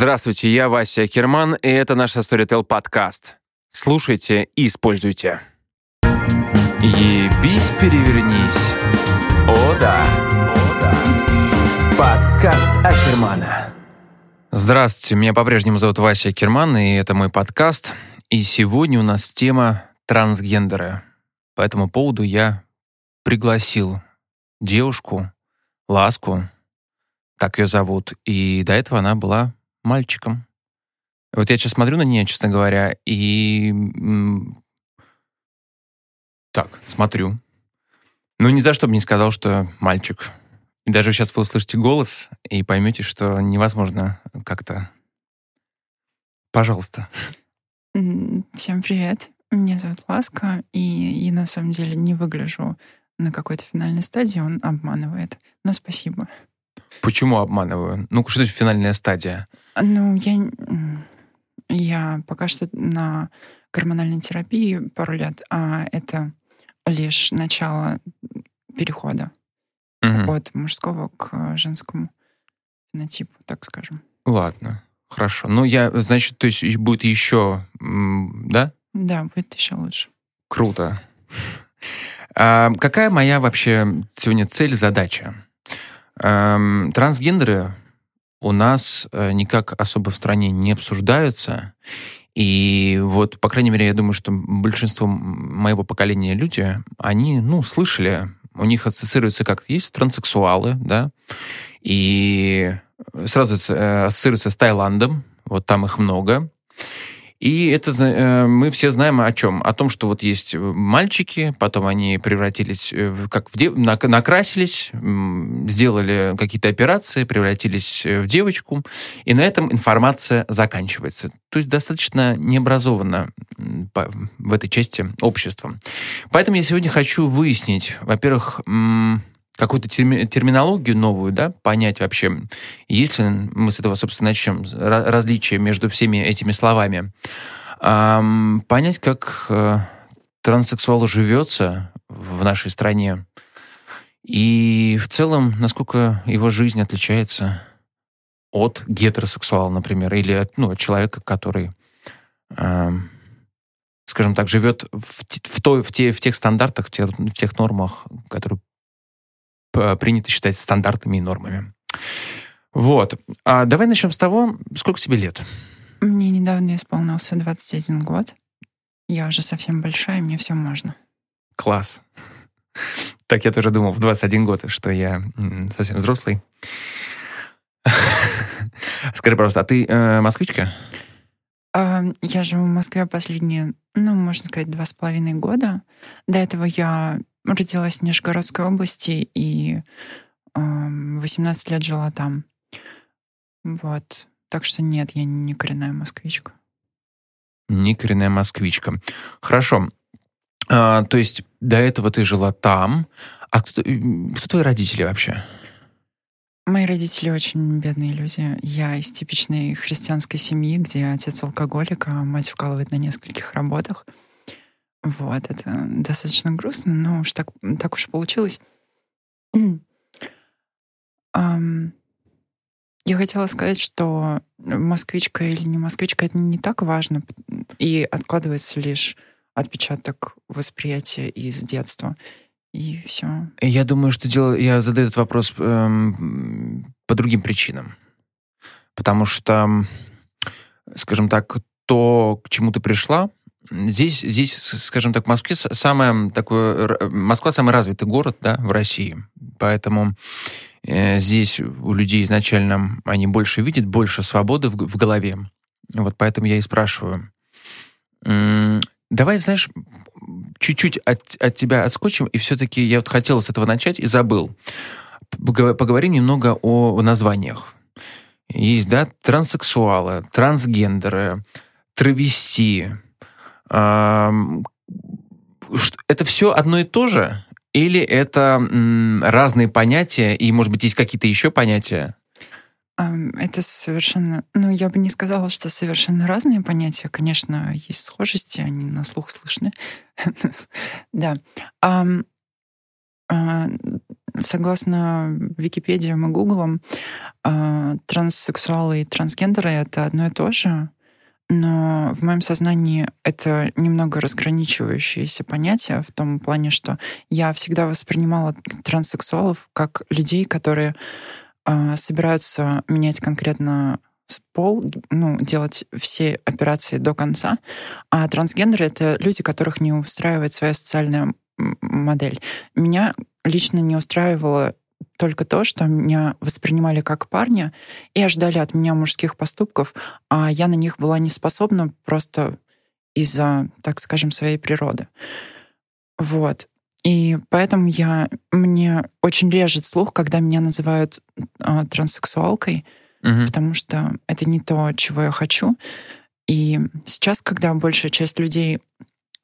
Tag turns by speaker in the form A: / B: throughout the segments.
A: Здравствуйте, я Вася Керман, и это наш Storytel подкаст. Слушайте и используйте. Ебись, перевернись. О да. О да. Подкаст Акермана. Здравствуйте, меня по-прежнему зовут Вася Керман, и это мой подкаст. И сегодня у нас тема трансгендеры. По этому поводу я пригласил девушку, Ласку, так ее зовут, и до этого она была мальчиком. Вот я сейчас смотрю на нее, честно говоря, и... Так, смотрю. Ну, ни за что бы не сказал, что мальчик. И даже сейчас вы услышите голос и поймете, что невозможно как-то... Пожалуйста.
B: Всем привет. Меня зовут Ласка, и я на самом деле не выгляжу на какой-то финальной стадии, он обманывает. Но спасибо.
A: Почему обманываю? Ну, что это финальная стадия?
B: Ну, я, я пока что на гормональной терапии пару лет, а это лишь начало перехода угу. от мужского к женскому фенотипу, так скажем.
A: Ладно, хорошо. Ну, я, значит, то есть будет еще, да?
B: Да, будет еще лучше.
A: Круто. А какая моя вообще сегодня цель, задача? Эм, трансгендеры у нас э, никак особо в стране не обсуждаются. И вот, по крайней мере, я думаю, что большинство моего поколения люди, они, ну, слышали, у них ассоциируется как есть транссексуалы, да, и сразу э, ассоциируется с Таиландом, вот там их много. И это э, мы все знаем о чем? О том, что вот есть мальчики, потом они превратились, э, как в дев... накрасились, сделали какие-то операции, превратились э, в девочку, и на этом информация заканчивается. То есть достаточно необразованно в этой части общества. Поэтому я сегодня хочу выяснить, во-первых, какую-то терми- терминологию новую, да, понять вообще, есть ли, мы с этого, собственно, начнем, различия между всеми этими словами, эм, понять, как э, транссексуалу живется в нашей стране, и в целом, насколько его жизнь отличается от гетеросексуала, например, или от, ну, от человека, который, э, скажем так, живет в, в, той, в, те, в тех стандартах, в тех, в тех нормах, которые принято считать стандартами и нормами. Вот. А давай начнем с того, сколько тебе лет?
B: Мне недавно исполнился 21 год. Я уже совсем большая, мне все можно.
A: Класс. Так я тоже думал в 21 год, что я совсем взрослый. Скажи, пожалуйста, а ты э, москвичка?
B: А, я живу в Москве последние, ну, можно сказать, два с половиной года. До этого я родилась в Нижегородской области и э, 18 лет жила там. Вот. Так что нет, я не коренная москвичка.
A: Не коренная москвичка. Хорошо. А, то есть до этого ты жила там. А кто, кто твои родители вообще?
B: Мои родители очень бедные люди. Я из типичной христианской семьи, где отец алкоголик, а мать вкалывает на нескольких работах. Вот, это достаточно грустно, но уж так, так уж получилось. um, я хотела сказать, что москвичка или не москвичка это не так важно, и откладывается лишь отпечаток восприятия из детства. И все.
A: Я думаю, что дело, я задаю этот вопрос эм, по другим причинам. Потому что, скажем так, то, к чему ты пришла, Здесь, здесь, скажем так, в Москве самое такое, Москва самый развитый город, да, в России. Поэтому э, здесь у людей изначально они больше видят, больше свободы в, в голове. Вот поэтому я и спрашиваю. Давай, знаешь, чуть-чуть от, от тебя отскочим, и все-таки я вот хотел с этого начать и забыл. Поговорим немного о названиях. Есть, да, транссексуалы, трансгендеры, травести, это все одно и то же? Или это разные понятия, и, может быть, есть какие-то еще понятия?
B: Это совершенно... Ну, я бы не сказала, что совершенно разные понятия. Конечно, есть схожести, они на слух слышны. Да. а, согласно Википедиям и Гуглам, а, транссексуалы и трансгендеры — это одно и то же, но в моем сознании это немного разграничивающееся понятие в том плане, что я всегда воспринимала транссексуалов как людей, которые э, собираются менять конкретно пол, ну, делать все операции до конца, а трансгендеры — это люди, которых не устраивает своя социальная модель. Меня лично не устраивало только то, что меня воспринимали как парня и ожидали от меня мужских поступков, а я на них была не способна просто из-за, так скажем, своей природы. Вот. И поэтому я, мне очень режет слух, когда меня называют э, транссексуалкой, угу. потому что это не то, чего я хочу. И сейчас, когда большая часть людей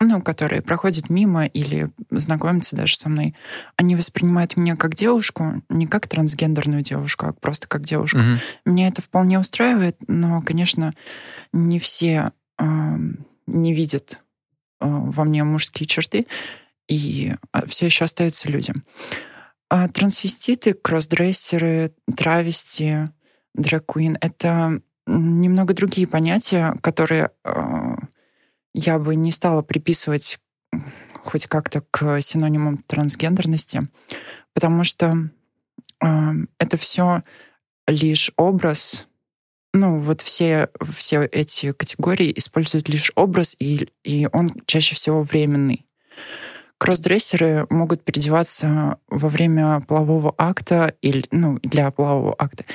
B: ну, которые проходят мимо или знакомятся даже со мной, они воспринимают меня как девушку, не как трансгендерную девушку, а просто как девушку. Угу. Меня это вполне устраивает, но, конечно, не все э, не видят э, во мне мужские черты, и а, все еще остаются людям. А трансвеститы, кроссдрессеры, травести, дракуин — это немного другие понятия, которые э, я бы не стала приписывать хоть как-то к синонимам трансгендерности, потому что э, это все лишь образ. Ну, вот все, все эти категории используют лишь образ, и, и он чаще всего временный. Кроссдрессеры могут переодеваться во время полового акта или, ну, для полового акта,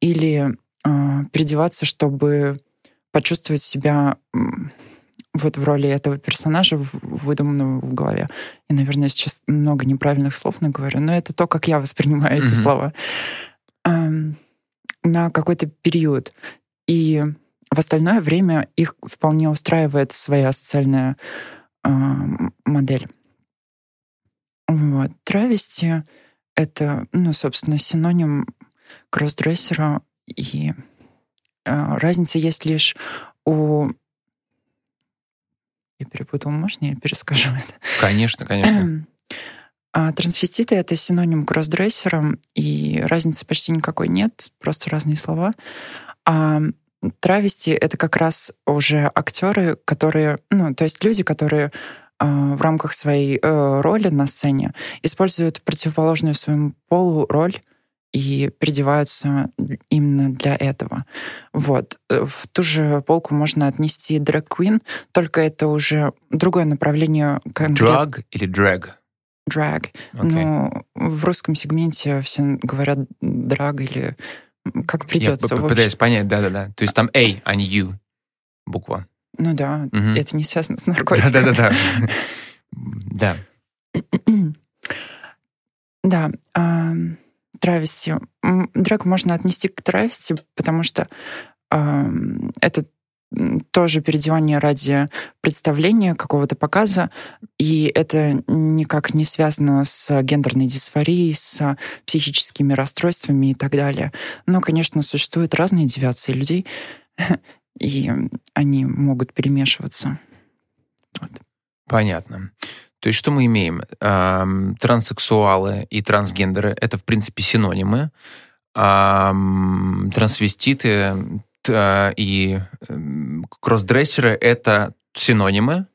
B: или э, переодеваться, чтобы почувствовать себя вот в роли этого персонажа, выдуманного в голове. И, наверное, сейчас много неправильных слов наговорю, но это то, как я воспринимаю mm-hmm. эти слова. Эм, на какой-то период. И в остальное время их вполне устраивает своя социальная э, модель. Вот. Травести — это, ну, собственно, синоним кроссдрессера, и э, разница есть лишь у я перепутал, можно я перескажу это?
A: Конечно, конечно.
B: А трансвеститы — это синоним кроссдрессера, и разницы почти никакой нет, просто разные слова. А травести — это как раз уже актеры, которые, ну, то есть люди, которые э, в рамках своей э, роли на сцене используют противоположную своему полу роль и придеваются именно для этого. Вот. Э, в ту же полку можно отнести drag queen, только это уже другое направление.
A: Drag или drag?
B: Drag. Okay. Ну, в русском сегменте все говорят драг или как придется.
A: Я пытаюсь понять, да-да-да. То есть там A, а не U буква.
B: Ну да, угу. это не связано с наркотиками.
A: Да-да-да. Да.
B: Да травести. Дрэк можно отнести к травести, потому что э, это тоже переодевание ради представления, какого-то показа, и это никак не связано с гендерной дисфорией, с психическими расстройствами и так далее. Но, конечно, существуют разные девиации людей, и они могут перемешиваться.
A: Вот. Понятно. То есть что мы имеем? Эм, транссексуалы и трансгендеры — это, в принципе, синонимы. Эм, трансвеститы э, и э, кроссдрессеры — это синонимы.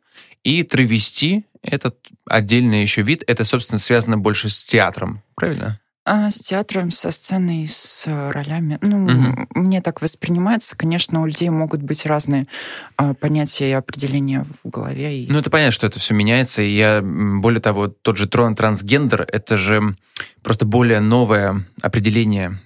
A: И травести — это отдельный еще вид. Это, собственно, связано больше с театром. Правильно?
B: А, с театром, со сценой, с э, ролями. Ну, угу. мне так воспринимается. Конечно, у людей могут быть разные а, понятия и определения в голове. И...
A: Ну, это понятно, что это все меняется. И я, более того, тот же трон трансгендер, это же просто более новое определение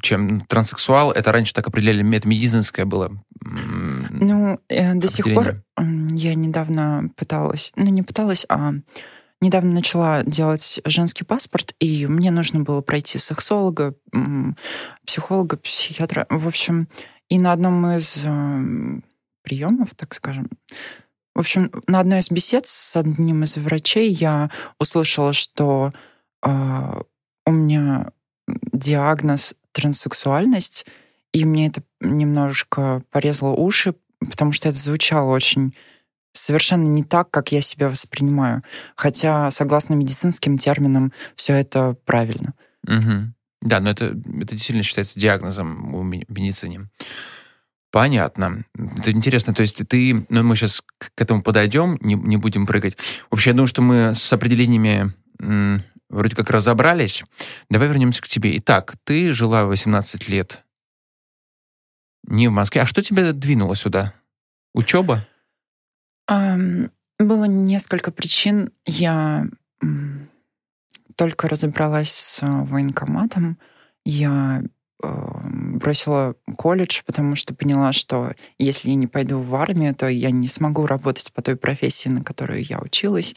A: чем транссексуал. Это раньше так определяли, это медицинское было.
B: Ну, э, до сих пор я недавно пыталась, ну, не пыталась, а недавно начала делать женский паспорт, и мне нужно было пройти сексолога, психолога, психиатра. В общем, и на одном из э, приемов, так скажем, в общем, на одной из бесед с одним из врачей я услышала, что э, у меня диагноз транссексуальность, и мне это немножко порезало уши, потому что это звучало очень совершенно не так, как я себя воспринимаю. Хотя, согласно медицинским терминам, все это правильно.
A: Угу. Да, но это, это действительно считается диагнозом в медицине. Понятно. Это интересно. То есть ты... Ну, мы сейчас к этому подойдем, не, не будем прыгать. Вообще, я думаю, что мы с определениями м, вроде как разобрались. Давай вернемся к тебе. Итак, ты жила 18 лет не в Москве. А что тебя двинуло сюда? Учеба?
B: Было несколько причин. Я только разобралась с военкоматом. Я бросила колледж, потому что поняла, что если я не пойду в армию, то я не смогу работать по той профессии, на которую я училась.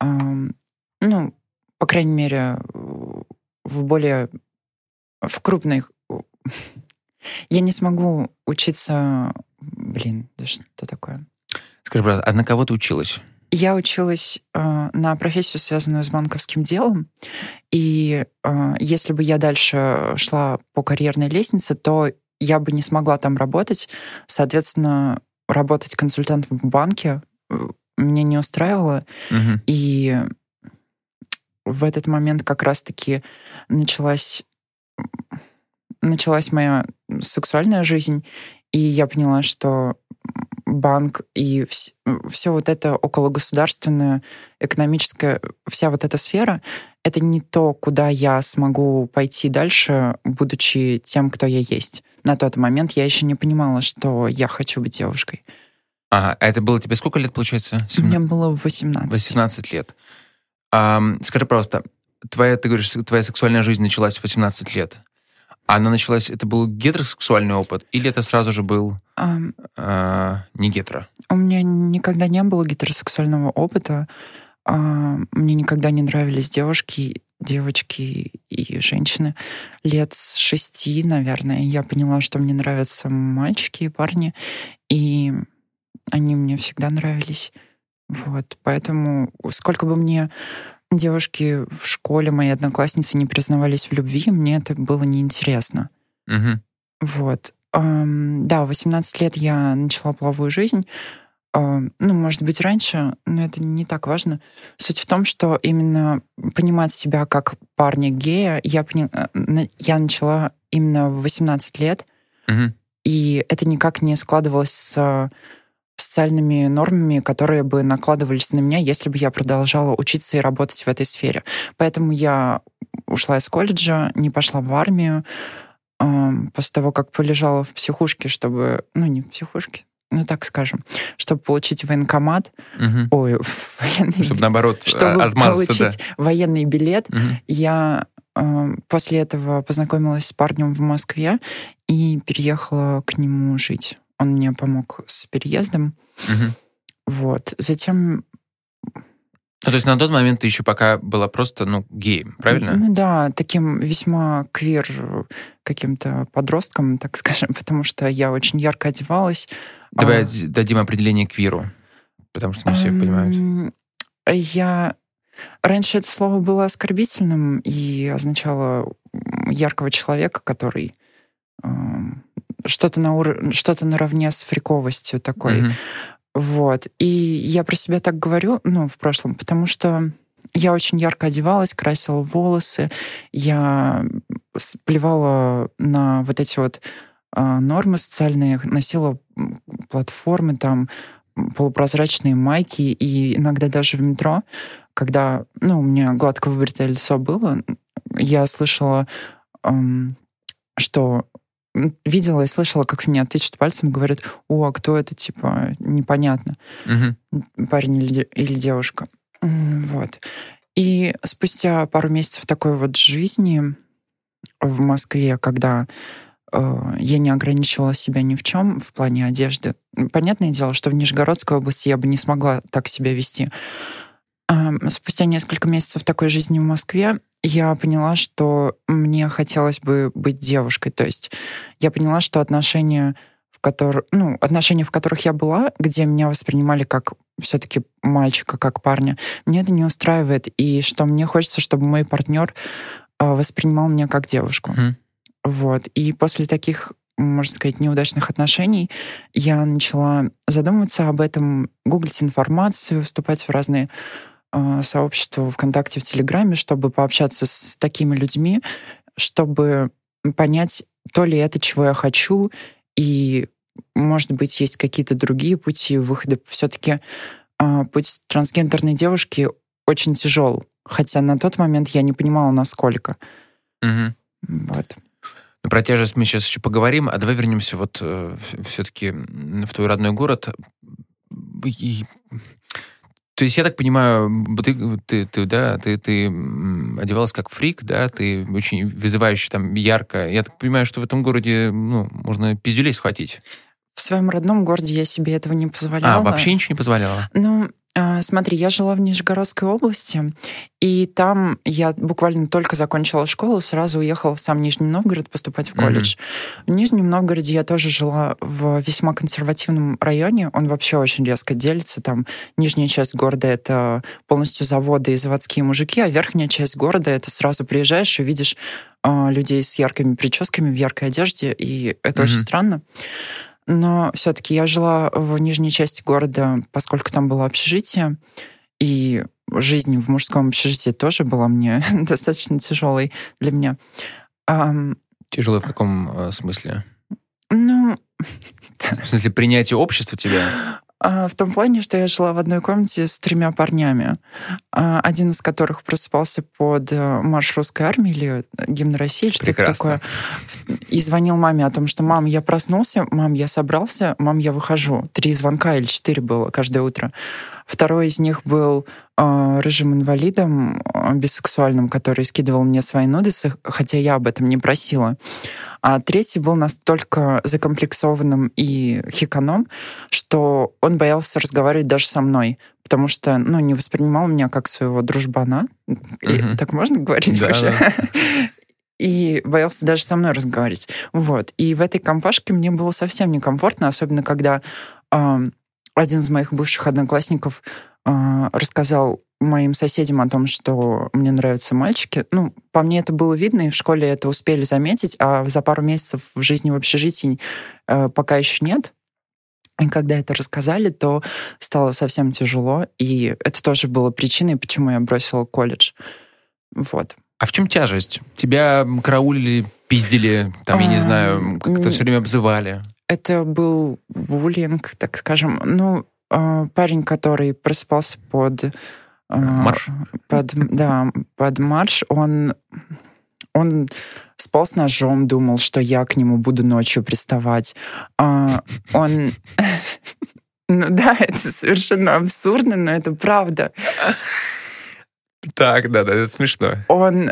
B: Ну, по крайней мере, в более в крупных я не смогу учиться... Блин, да что такое?
A: Скажи, брат, а на кого ты училась?
B: Я училась э, на профессию, связанную с банковским делом. И э, если бы я дальше шла по карьерной лестнице, то я бы не смогла там работать. Соответственно, работать консультантом в банке э, меня не устраивало. Угу. И в этот момент как раз-таки началась началась моя сексуальная жизнь, и я поняла, что банк и вс- все вот это окологосударственное, экономическое, вся вот эта сфера, это не то, куда я смогу пойти дальше, будучи тем, кто я есть. На тот момент я еще не понимала, что я хочу быть девушкой.
A: Ага, а это было тебе сколько лет, получается?
B: 17? Мне было 18.
A: 18 лет. А, скажи, пожалуйста, твоя, ты говоришь, твоя сексуальная жизнь началась в 18 лет. Она началась, это был гетеросексуальный опыт, или это сразу же был um, э, не гетеро?
B: У меня никогда не было гетеросексуального опыта. Uh, мне никогда не нравились девушки, девочки и женщины. Лет с шести, наверное, я поняла, что мне нравятся мальчики и парни, и они мне всегда нравились. Вот, поэтому сколько бы мне девушки в школе, мои одноклассницы не признавались в любви, мне это было неинтересно.
A: Угу.
B: Вот. Да, 18 лет я начала половую жизнь. Ну, может быть, раньше, но это не так важно. Суть в том, что именно понимать себя как парня гея я, пони... Э, я начала именно в 18 лет.
A: Угу.
B: И это никак не складывалось с социальными нормами, которые бы накладывались на меня, если бы я продолжала учиться и работать в этой сфере. Поэтому я ушла из колледжа, не пошла в армию, после того, как полежала в психушке, чтобы... Ну, не в психушке, ну так скажем, чтобы получить военкомат,
A: угу.
B: ой, военный...
A: Чтобы, наоборот,
B: чтобы отмазаться, получить да. военный билет, угу. я после этого познакомилась с парнем в Москве и переехала к нему жить. Он мне помог с переездом.
A: Угу.
B: Вот. Затем
A: ну, то есть на тот момент ты еще пока была просто, ну, геем, правильно?
B: Ну да, таким весьма квир каким-то подростком, так скажем, потому что я очень ярко одевалась.
A: Давай а... дадим определение квиру, потому что не все понимают.
B: Я... Раньше это слово было оскорбительным и означало яркого человека, который что-то на ур... что-то наравне с фриковостью такой. Mm-hmm. Вот. И я про себя так говорю, ну, в прошлом, потому что я очень ярко одевалась, красила волосы, я плевала на вот эти вот э, нормы социальные, носила платформы там, полупрозрачные майки, и иногда даже в метро, когда, ну, у меня гладко выбритое лицо было, я слышала, эм, что видела и слышала, как в меня тычут пальцем, говорят, о, а кто это, типа, непонятно,
A: угу.
B: парень или, или девушка. Вот. И спустя пару месяцев такой вот жизни в Москве, когда э, я не ограничивала себя ни в чем в плане одежды. Понятное дело, что в Нижегородской области я бы не смогла так себя вести. Спустя несколько месяцев такой жизни в Москве я поняла, что мне хотелось бы быть девушкой. То есть я поняла, что отношения, в которых, ну, отношения, в которых я была, где меня воспринимали как все-таки мальчика, как парня, мне это не устраивает. И что мне хочется, чтобы мой партнер э, воспринимал меня как девушку.
A: Mm.
B: Вот. И после таких можно сказать, неудачных отношений, я начала задумываться об этом, гуглить информацию, вступать в разные э, сообщества ВКонтакте, в Телеграме, чтобы пообщаться с такими людьми, чтобы понять, то ли это, чего я хочу, и, может быть, есть какие-то другие пути выхода. Все-таки э, путь трансгендерной девушки очень тяжел, хотя на тот момент я не понимала, насколько.
A: Мгм.
B: Вот.
A: Ну, Про тяжесть мы сейчас еще поговорим, а давай вернемся вот все-таки в твой родной город. И- то есть я так понимаю, ты, ты, ты, да, ты, ты одевалась как фрик, да, ты очень вызывающе там ярко. Я так понимаю, что в этом городе, ну, можно пиздюлей схватить.
B: В своем родном городе я себе этого не позволяла.
A: А, вообще ничего не позволяла?
B: Ну, смотри, я жила в Нижегородской области, и там я буквально только закончила школу, сразу уехала в сам Нижний Новгород поступать в колледж. В Нижнем Новгороде я тоже жила в весьма консервативном районе. Он вообще очень резко делится. Там нижняя часть города — это полностью заводы и заводские мужики, а верхняя часть города — это сразу приезжаешь и видишь а, людей с яркими прическами в яркой одежде, и это очень
A: Мгм.
B: странно. Но все-таки я жила в нижней части города, поскольку там было общежитие, и жизнь в мужском общежитии тоже была мне достаточно тяжелой для меня. Ам,
A: Тяжело в каком э, смысле?
B: ну,
A: В смысле принятия общества тебя?
B: А, в том плане, что я жила в одной комнате с тремя парнями, а, один из которых просыпался под э, марш русской армии или гимн России, что-то
A: Прекрасно.
B: такое, и звонил маме о том, что «мам, я проснулся, мам, я собрался, мам, я выхожу». Три звонка или четыре было каждое утро. Второй из них был э, рыжим инвалидом, э, бисексуальным, который скидывал мне свои нудесы, хотя я об этом не просила. А третий был настолько закомплексованным и хиканом, что он боялся разговаривать даже со мной, потому что, ну, не воспринимал меня как своего дружбана. И
A: Мгм.
B: Так можно говорить
A: Да,
B: вообще? И боялся даже со мной разговаривать. Вот. И в этой компашке мне было совсем некомфортно, особенно когда ам, один из моих бывших одноклассников а, рассказал моим соседям о том, что мне нравятся мальчики. Ну, по мне это было видно, и в школе это успели заметить, а за пару месяцев в жизни в общежитии э, пока еще нет. И когда это рассказали, то стало совсем тяжело, и это тоже было причиной, почему я бросила колледж. Вот.
A: А в чем тяжесть? Тебя караулили, пиздили, там, я не
B: А,
A: знаю, как-то все время обзывали.
B: Это был буллинг, так скажем. Ну, э, парень, который просыпался под... э,
A: Марш?
B: Под, да, под марш, он, он спал с ножом, думал, что я к нему буду ночью приставать. А, он... Ну да, это совершенно абсурдно, но это правда.
A: Так, да, да, это смешно.
B: он,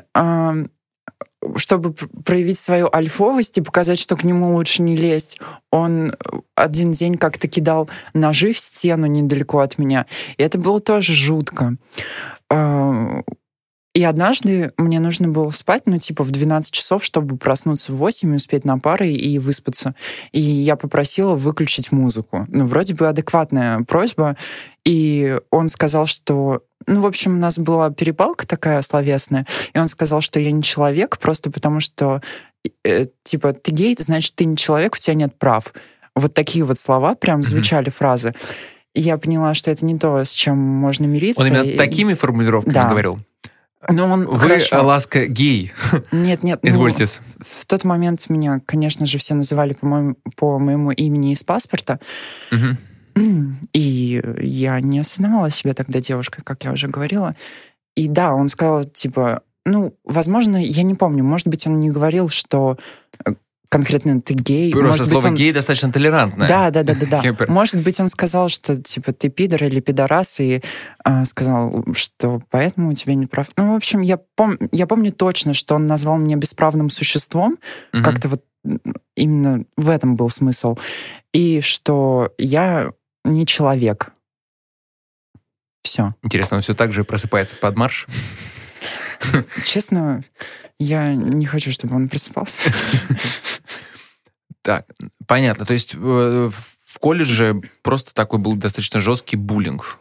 B: чтобы пр- проявить свою альфовость и показать, что к нему лучше не лезть, он один день как-то кидал ножи в стену недалеко от меня. И это было тоже жутко. И однажды мне нужно было спать, ну, типа, в 12 часов, чтобы проснуться в 8 и успеть на пары и выспаться. И я попросила выключить музыку. Ну, вроде бы адекватная просьба. И он сказал, что... Ну, в общем, у нас была перепалка такая словесная, и он сказал, что я не человек, просто потому что, э, типа, ты гей, значит, ты не человек, у тебя нет прав. Вот такие вот слова прям звучали, фразы. И я поняла, что это не то, с чем можно мириться.
A: Он именно
B: и-
A: такими формулировками
B: Да.
A: говорил.
B: Ну, он
A: Вы,
B: хорошо.
A: ласка, гей.
B: Нет, нет. ну,
A: Извольтесь.
B: в тот момент меня, конечно же, все называли по моему, по моему имени из паспорта.
A: Мгм.
B: И я не осознавала себя тогда девушкой, как я уже говорила. И да, он сказал, типа, ну, возможно, я не помню, может быть, он не говорил, что э, конкретно ты гей.
A: Просто
B: может быть,
A: слово
B: он-
A: гей достаточно толерантное.
B: Да, да, да, да, да. Может быть, он сказал, что типа ты пидор или пидорас, и а, сказал, что поэтому у тебя не прав. Ну, в общем, я, пом- я помню точно, что он назвал меня бесправным существом.
A: Мгм.
B: Как-то вот именно в этом был смысл. И что я не человек. Все.
A: Интересно, он все так же просыпается под марш?
B: Честно, я не хочу, чтобы он просыпался.
A: Так, понятно. То есть э, в колледже просто такой был достаточно жесткий буллинг.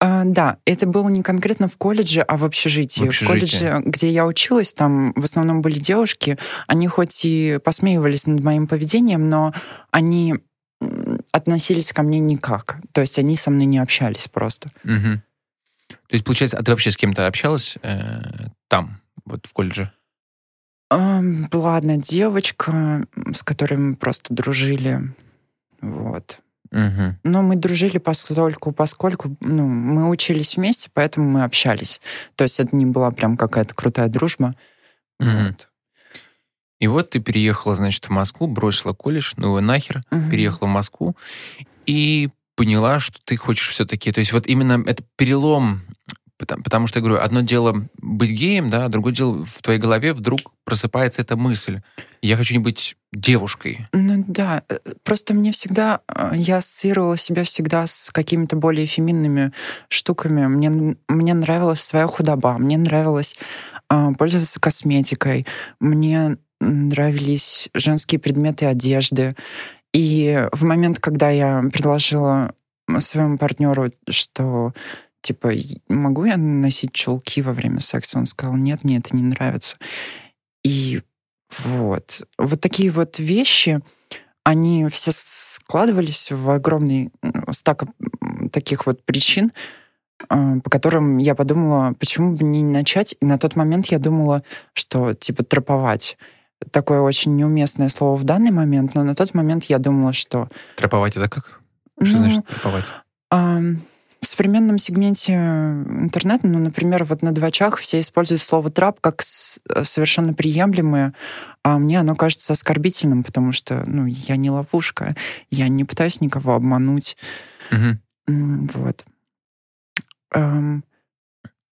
B: А, да, это было не конкретно в колледже, а в общежитии.
A: В общежитии.
B: В колледже, где я училась, там в основном были девушки. Они хоть и посмеивались над моим поведением, но они относились ко мне никак. То есть они со мной не общались просто.
A: Угу. То есть, получается, а ты вообще с кем-то общалась э, там, вот в колледже?
B: Была одна девочка, с которой мы просто дружили. Вот.
A: Угу.
B: Но мы дружили поскольку, поскольку ну, мы учились вместе, поэтому мы общались. То есть это не была прям какая-то крутая дружба.
A: Угу.
B: Вот.
A: И вот ты переехала, значит, в Москву, бросила колледж, ну его нахер,
B: Мгм.
A: переехала в Москву и поняла, что ты хочешь все-таки... То есть вот именно это перелом, потому, потому что, я говорю, одно дело быть геем, да, другое дело в твоей голове вдруг просыпается эта мысль. Я хочу не быть девушкой.
B: Ну да, э, просто мне всегда, э, я ассоциировала себя всегда с какими-то более феминными штуками. Мне, мне нравилась своя худоба, мне нравилось а, пользоваться косметикой, мне нравились женские предметы одежды. И в момент, когда я предложила своему партнеру, что типа «Й- могу я носить чулки во время секса, он сказал нет, мне это не нравится. И вот. Вот такие вот вещи, они все складывались в огромный стак таких вот причин, а, по которым я подумала, почему бы не начать. И на тот момент я думала, что типа троповать. Такое очень неуместное слово в данный момент, но на тот момент я думала, что...
A: Троповать это как? Что
B: ну,
A: значит троповать?
B: а, в современном сегменте интернета, ну, например, вот на двачах все используют слово «трап» как с- совершенно приемлемое, а мне оно кажется оскорбительным, потому что, ну, я не ловушка, я не пытаюсь никого обмануть. М, вот. Эм,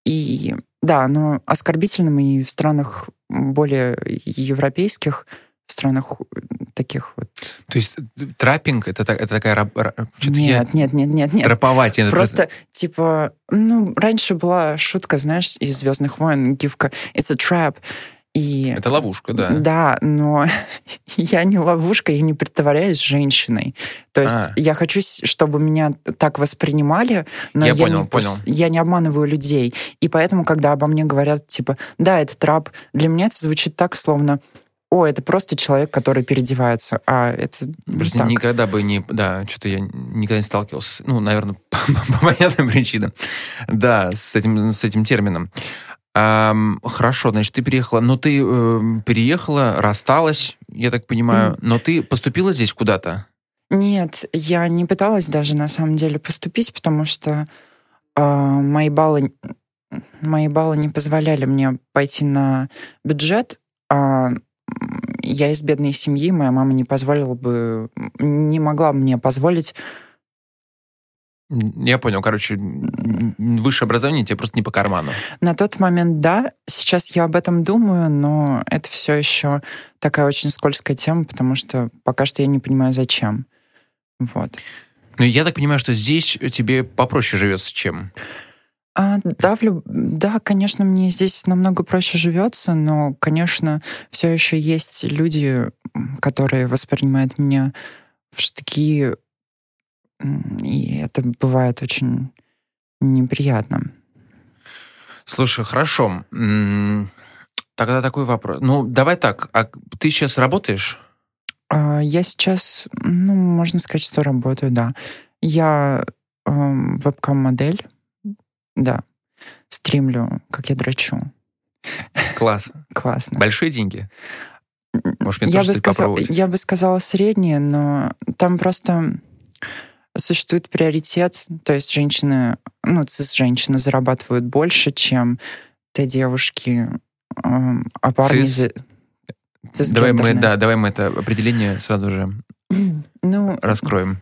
B: И да, оно оскорбительным и в странах более европейских, странах э, таких вот.
A: То есть э, траппинг это, это такая... Что-то я...
B: Нет, нет, нет, нет, нет.
A: Троповать. это-
B: Просто, типа, ну, раньше была шутка, знаешь, из Звездных войн, гифка It's a trap. И
A: Это ловушка, да.
B: да, но я не ловушка, я не притворяюсь женщиной. То есть
A: А.
B: я хочу, чтобы меня так воспринимали, но
A: Я
B: я,
A: понял,
B: не,
A: понял.
B: я не обманываю людей. И поэтому, когда обо мне говорят, типа, да, это трап, для меня это звучит так, словно, о, это просто человек, который переодевается, а это
A: Просто
B: так.
A: никогда бы не... Да, что-то я никогда не сталкивался. Ну, наверное, по, по понятным причинам. Да, с этим, с этим термином. Ам, хорошо, значит, ты переехала. Но ты э, переехала, рассталась, я так понимаю. Но ты поступила здесь куда-то?
B: Нет, я не пыталась даже на самом деле поступить, потому что э, мои баллы мои баллы не позволяли мне пойти на бюджет, а я из бедной семьи, моя мама не позволила бы, не могла мне позволить.
A: Я понял, короче, высшее образование тебе просто не по карману.
B: На тот момент, да, сейчас я об этом думаю, но это все еще такая очень скользкая тема, потому что пока что я не понимаю, зачем. Вот.
A: Ну, я так понимаю, что здесь тебе попроще живется, чем...
B: А, да, в люб- да, конечно, мне здесь намного проще живется, но, конечно, все еще есть люди, которые воспринимают меня в штыки, и это бывает очень неприятно.
A: Слушай, хорошо. Тогда такой вопрос. Ну, давай так. А ты сейчас работаешь?
B: А, Я сейчас, ну, можно сказать, что работаю, да. Я эм, вебкам-модель, да. Стримлю, как я драчу.
A: Класс.
B: Классно.
A: Большие деньги? Может, мне
B: я,
A: тоже
B: бы
A: стоит
B: сказала,
A: попробовать?
B: я бы сказала среднее, но там просто существует приоритет, то есть женщины, ну, цис-женщины зарабатывают больше, чем те девушки, эм, а парни...
A: Цис? Давай мы, да, давай мы это определение сразу же
B: Ну,
A: раскроем.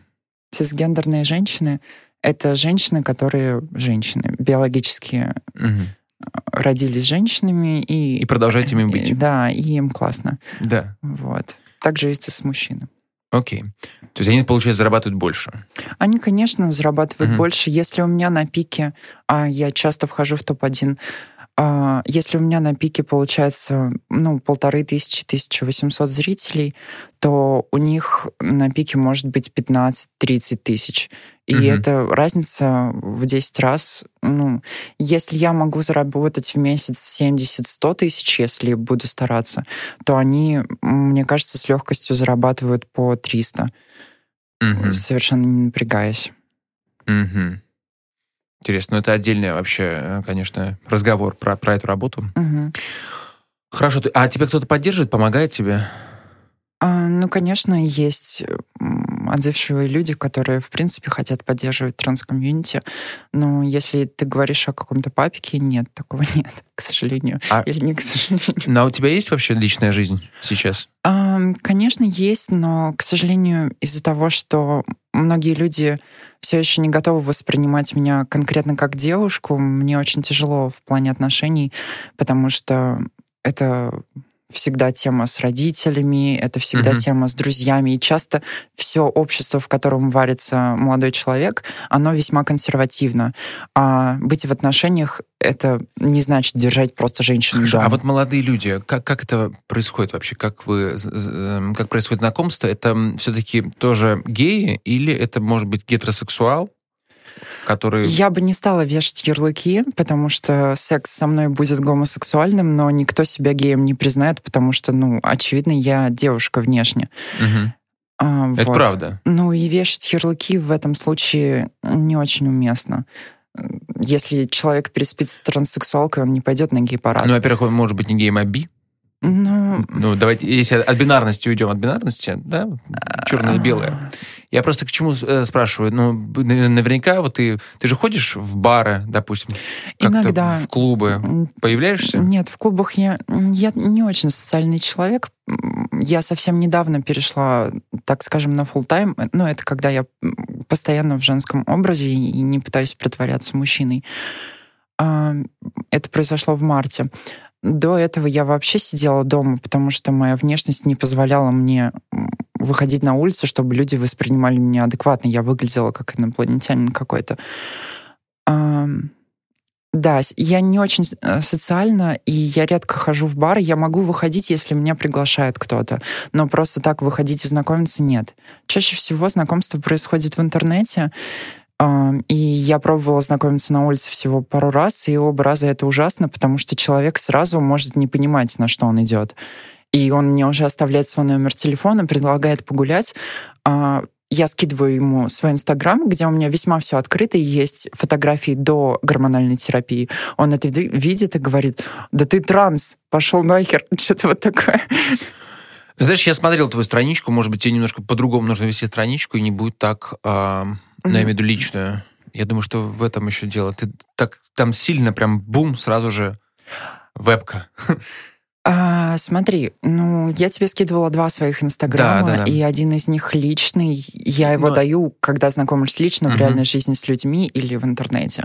B: цисгендерные женщины — это женщины, которые женщины, биологически
A: Мгм.
B: родились женщинами и...
A: И продолжайте ими
B: и-
A: быть.
B: Да, и им классно.
A: Да.
B: Вот. Также и с мужчинами.
A: Окей. То есть они, получается, зарабатывают больше.
B: Они, конечно, зарабатывают
A: Мгм.
B: больше. Если у меня на пике, а я часто вхожу в топ-1, А, если у меня на пике получается ну, полторы тысячи, 1800 зрителей, то у них на пике может быть 15-30 тысяч. И угу. это разница в 10 раз. Ну, если я могу заработать в месяц 70-100 тысяч, если буду стараться, то они, мне кажется, с легкостью зарабатывают по 300, угу. совершенно не напрягаясь.
A: Угу. Интересно, но это отдельный вообще, э, конечно, разговор про, про эту работу.
B: Угу.
A: Хорошо, а тебя кто-то поддерживает, помогает тебе?
B: А, ну, конечно, есть отзывчивые люди, которые, в принципе, хотят поддерживать транс-комьюнити. Но если ты говоришь о каком-то папике, нет, такого нет, к сожалению. А... Или не к сожалению.
A: А у тебя есть вообще личная жизнь сейчас?
B: А, конечно, есть, но, к сожалению, из-за того, что многие люди все еще не готовы воспринимать меня конкретно как девушку, мне очень тяжело в плане отношений, потому что это всегда тема с родителями, это всегда mm-hmm. тема с друзьями. И часто все общество, в котором варится молодой человек, оно весьма консервативно. А быть в отношениях это не значит держать просто женщину
A: Хорошо,
B: дома.
A: А вот молодые люди, как, как это происходит вообще? Как вы, эм, как происходит знакомство? Это все-таки тоже геи или это может быть гетеросексуал? Который...
B: Я бы не стала вешать ярлыки, потому что секс со мной будет гомосексуальным, но никто себя геем не признает, потому что, ну, очевидно, я девушка внешне.
A: Угу. А, Это вот. правда.
B: Ну и вешать ярлыки в этом случае не очень уместно. Если человек переспит с транссексуалкой, он не пойдет на гей-парад.
A: Ну, во-первых, он может быть не геем, а би.
B: Ну,
A: ну, давайте, если от бинарности уйдем, от бинарности, да, черное и белое. Я просто к чему э, спрашиваю? Ну, наверняка вот ты, ты же ходишь в бары, допустим,
B: Иногда.
A: в клубы, появляешься?
B: Нет, в клубах я, я не очень социальный человек. Я совсем недавно перешла, так скажем, на full тайм Ну, это когда я постоянно в женском образе и не пытаюсь притворяться мужчиной. Это произошло в марте. До этого я вообще сидела дома, потому что моя внешность не позволяла мне выходить на улицу, чтобы люди воспринимали меня адекватно. Я выглядела как инопланетянин какой-то. Да, я не очень э, социальна, и я редко хожу в бары. Я могу выходить, если меня приглашает кто-то, но просто так выходить и знакомиться нет. Чаще всего знакомство происходит в интернете, и я пробовала знакомиться на улице всего пару раз, и оба раза это ужасно, потому что человек сразу может не понимать, на что он идет. И он мне уже оставляет свой номер телефона, предлагает погулять. А, я скидываю ему свой инстаграм, где у меня весьма все открыто, и есть фотографии до гормональной терапии. Он это видит и говорит, да ты транс, пошел нахер, что-то вот такое.
A: Знаешь, я смотрел твою страничку, может быть, тебе немножко по-другому нужно вести страничку, и не будет так mm-hmm. я имею в виду личную. Я думаю, что в этом еще дело. Ты так там сильно прям бум, сразу же вебка.
B: А, смотри, ну, я тебе скидывала два своих инстаграма, да, да, да. и один из них личный. Я его Но... даю, когда знакомлюсь лично угу. в реальной жизни с людьми или в интернете.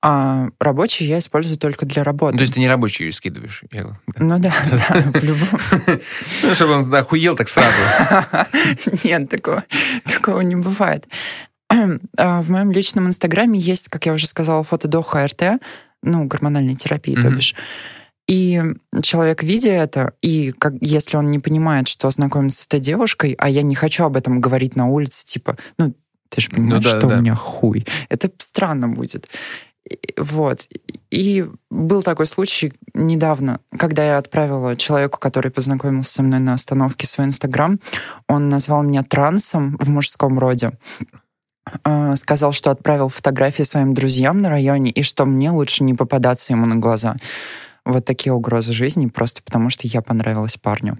B: А рабочий я использую только для работы.
A: То есть ты не рабочий скидываешь?
B: Ну да, да, в любом
A: Ну, чтобы он охуел так сразу.
B: Нет, такого, такого не бывает. А, в моем личном инстаграме есть, как я уже сказала, фото до ХРТ, ну, гормональной терапии, mm-hmm. то бишь. И человек, видя это, и как, если он не понимает, что знакомится с этой девушкой, а я не хочу об этом говорить на улице, типа, ну, ты же ну понимаешь, ну, да, что да. у меня хуй. Это странно будет. Вот. И был такой случай недавно, когда я отправила человеку, который познакомился со мной на остановке, свой Инстаграм. Он назвал меня трансом в мужском роде. А, сказал, что отправил фотографии своим друзьям на районе и что мне лучше не попадаться ему на глаза. Вот такие угрозы жизни, просто потому что я понравилась парню.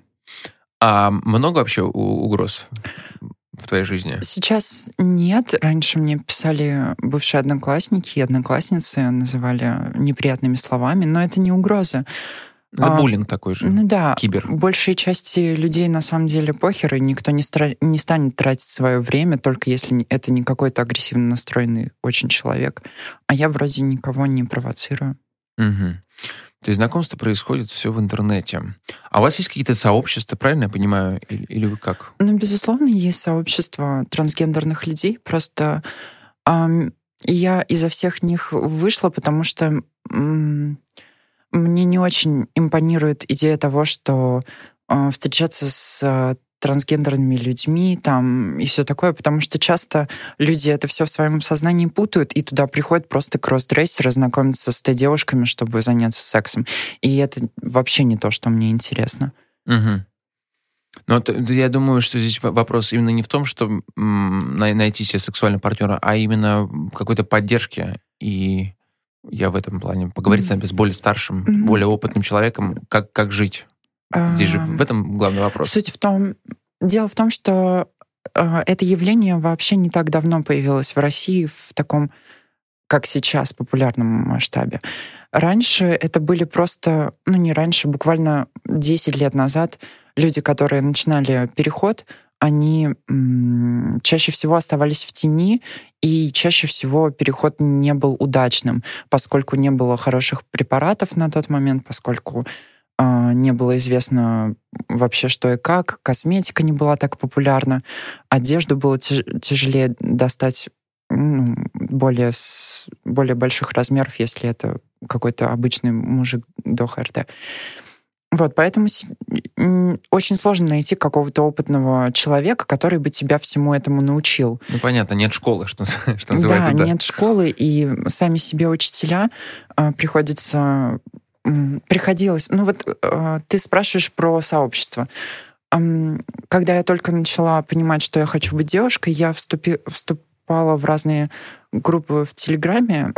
A: А много вообще угроз в твоей жизни?
B: Сейчас нет. Раньше мне писали бывшие одноклассники и одноклассницы, называли неприятными словами, но это не угроза.
A: Это а, буллинг такой же.
B: Ну да.
A: Кибер.
B: Большей части людей на самом деле похер, и никто не, стра- не станет тратить свое время, только если это не какой-то агрессивно настроенный очень человек. А я вроде никого не провоцирую.
A: Угу. То есть знакомство происходит все в интернете. А у вас есть какие-то сообщества, правильно я понимаю? Или, или вы как?
B: Ну, безусловно, есть сообщество трансгендерных людей. Просто эм, я изо всех них вышла, потому что эм, мне не очень импонирует идея того, что э, встречаться с трансгендерными людьми там и все такое, потому что часто люди это все в своем сознании путают, и туда приходят просто кроссдрессеры знакомиться с девушками, чтобы заняться сексом. И это вообще не то, что мне интересно.
A: Угу. Но я думаю, что здесь вопрос именно не в том, что найти себе сексуального партнера, а именно какой-то поддержки. И я в этом плане поговорить mm-hmm. с более старшим, mm-hmm. более опытным человеком, как, как жить. Здесь же в этом главный вопрос.
B: Суть в том, дело в том, что э, это явление вообще не так давно появилось в России в таком, как сейчас, популярном масштабе. Раньше это были просто, ну не раньше, буквально 10 лет назад люди, которые начинали переход, они чаще всего оставались в тени, и чаще всего переход не был удачным, поскольку не было хороших препаратов на тот момент, поскольку э, не было известно вообще что и как, косметика не была так популярна, одежду было тяж тяжелее достать ну, более, более больших размеров, если это какой-то обычный мужик до ХРТ. Вот, поэтому очень сложно найти какого-то опытного человека, который бы тебя всему этому научил.
A: Ну, понятно, нет школы, что, что называется.
B: Да, да, нет школы, и сами себе учителя э, приходится... Приходилось... Ну вот э, ты спрашиваешь про сообщество. Когда я только начала понимать, что я хочу быть девушкой, я вступи, вступала в разные группы в Телеграме,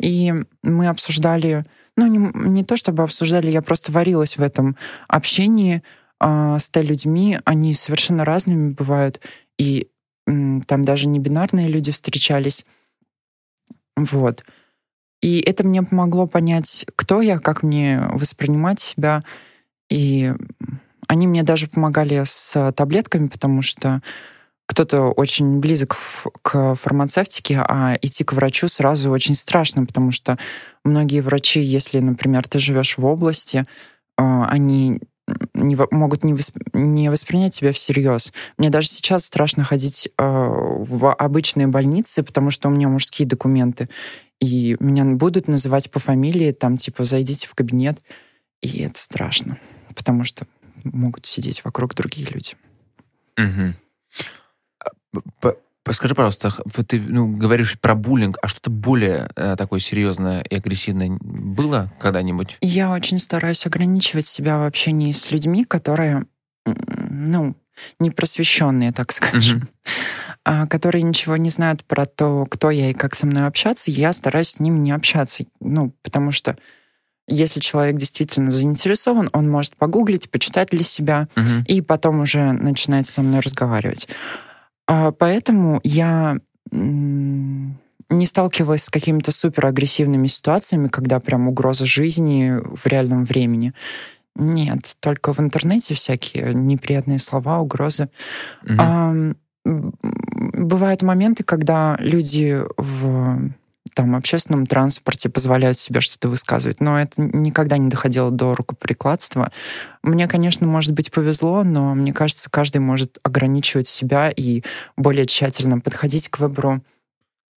B: и мы обсуждали ну, не, не то чтобы обсуждали, я просто варилась в этом общении э, с людьми. Они совершенно разными бывают. И э, там даже не бинарные люди встречались. Вот. И это мне помогло понять, кто я, как мне воспринимать себя. И они мне даже помогали с таблетками, потому что кто-то очень близок к фармацевтике, а идти к врачу сразу очень страшно, потому что многие врачи, если, например, ты живешь в области, а, они не, могут не, восп, не воспринять тебя всерьез. Мне даже сейчас страшно ходить э, в обычные больницы, потому что у меня мужские документы. И меня будут называть по фамилии, там, типа, зайдите в кабинет. И это страшно, потому что могут сидеть вокруг другие люди.
A: Угу. Скажи, пожалуйста, ты ну, говоришь про буллинг, а что-то более э, такое серьезное и агрессивное было когда-нибудь?
B: Я очень стараюсь ограничивать себя в общении с людьми, которые, ну, не просвещенные, так скажем, mm-hmm. а, которые ничего не знают про то, кто я и как со мной общаться, я стараюсь с ними не общаться. Ну, потому что если человек действительно заинтересован, он может погуглить, почитать для себя, mm-hmm. и потом уже начинать со мной разговаривать. А, поэтому я не сталкивалась с какими-то суперагрессивными ситуациями, когда прям угроза жизни в реальном времени. Нет, только в интернете всякие неприятные слова, угрозы. Угу. А, бывают моменты, когда люди в там, общественном транспорте позволяют себе что-то высказывать. Но это никогда не доходило до рукоприкладства. Мне, конечно, может быть, повезло, но мне кажется, каждый может ограничивать себя и более тщательно подходить к выбору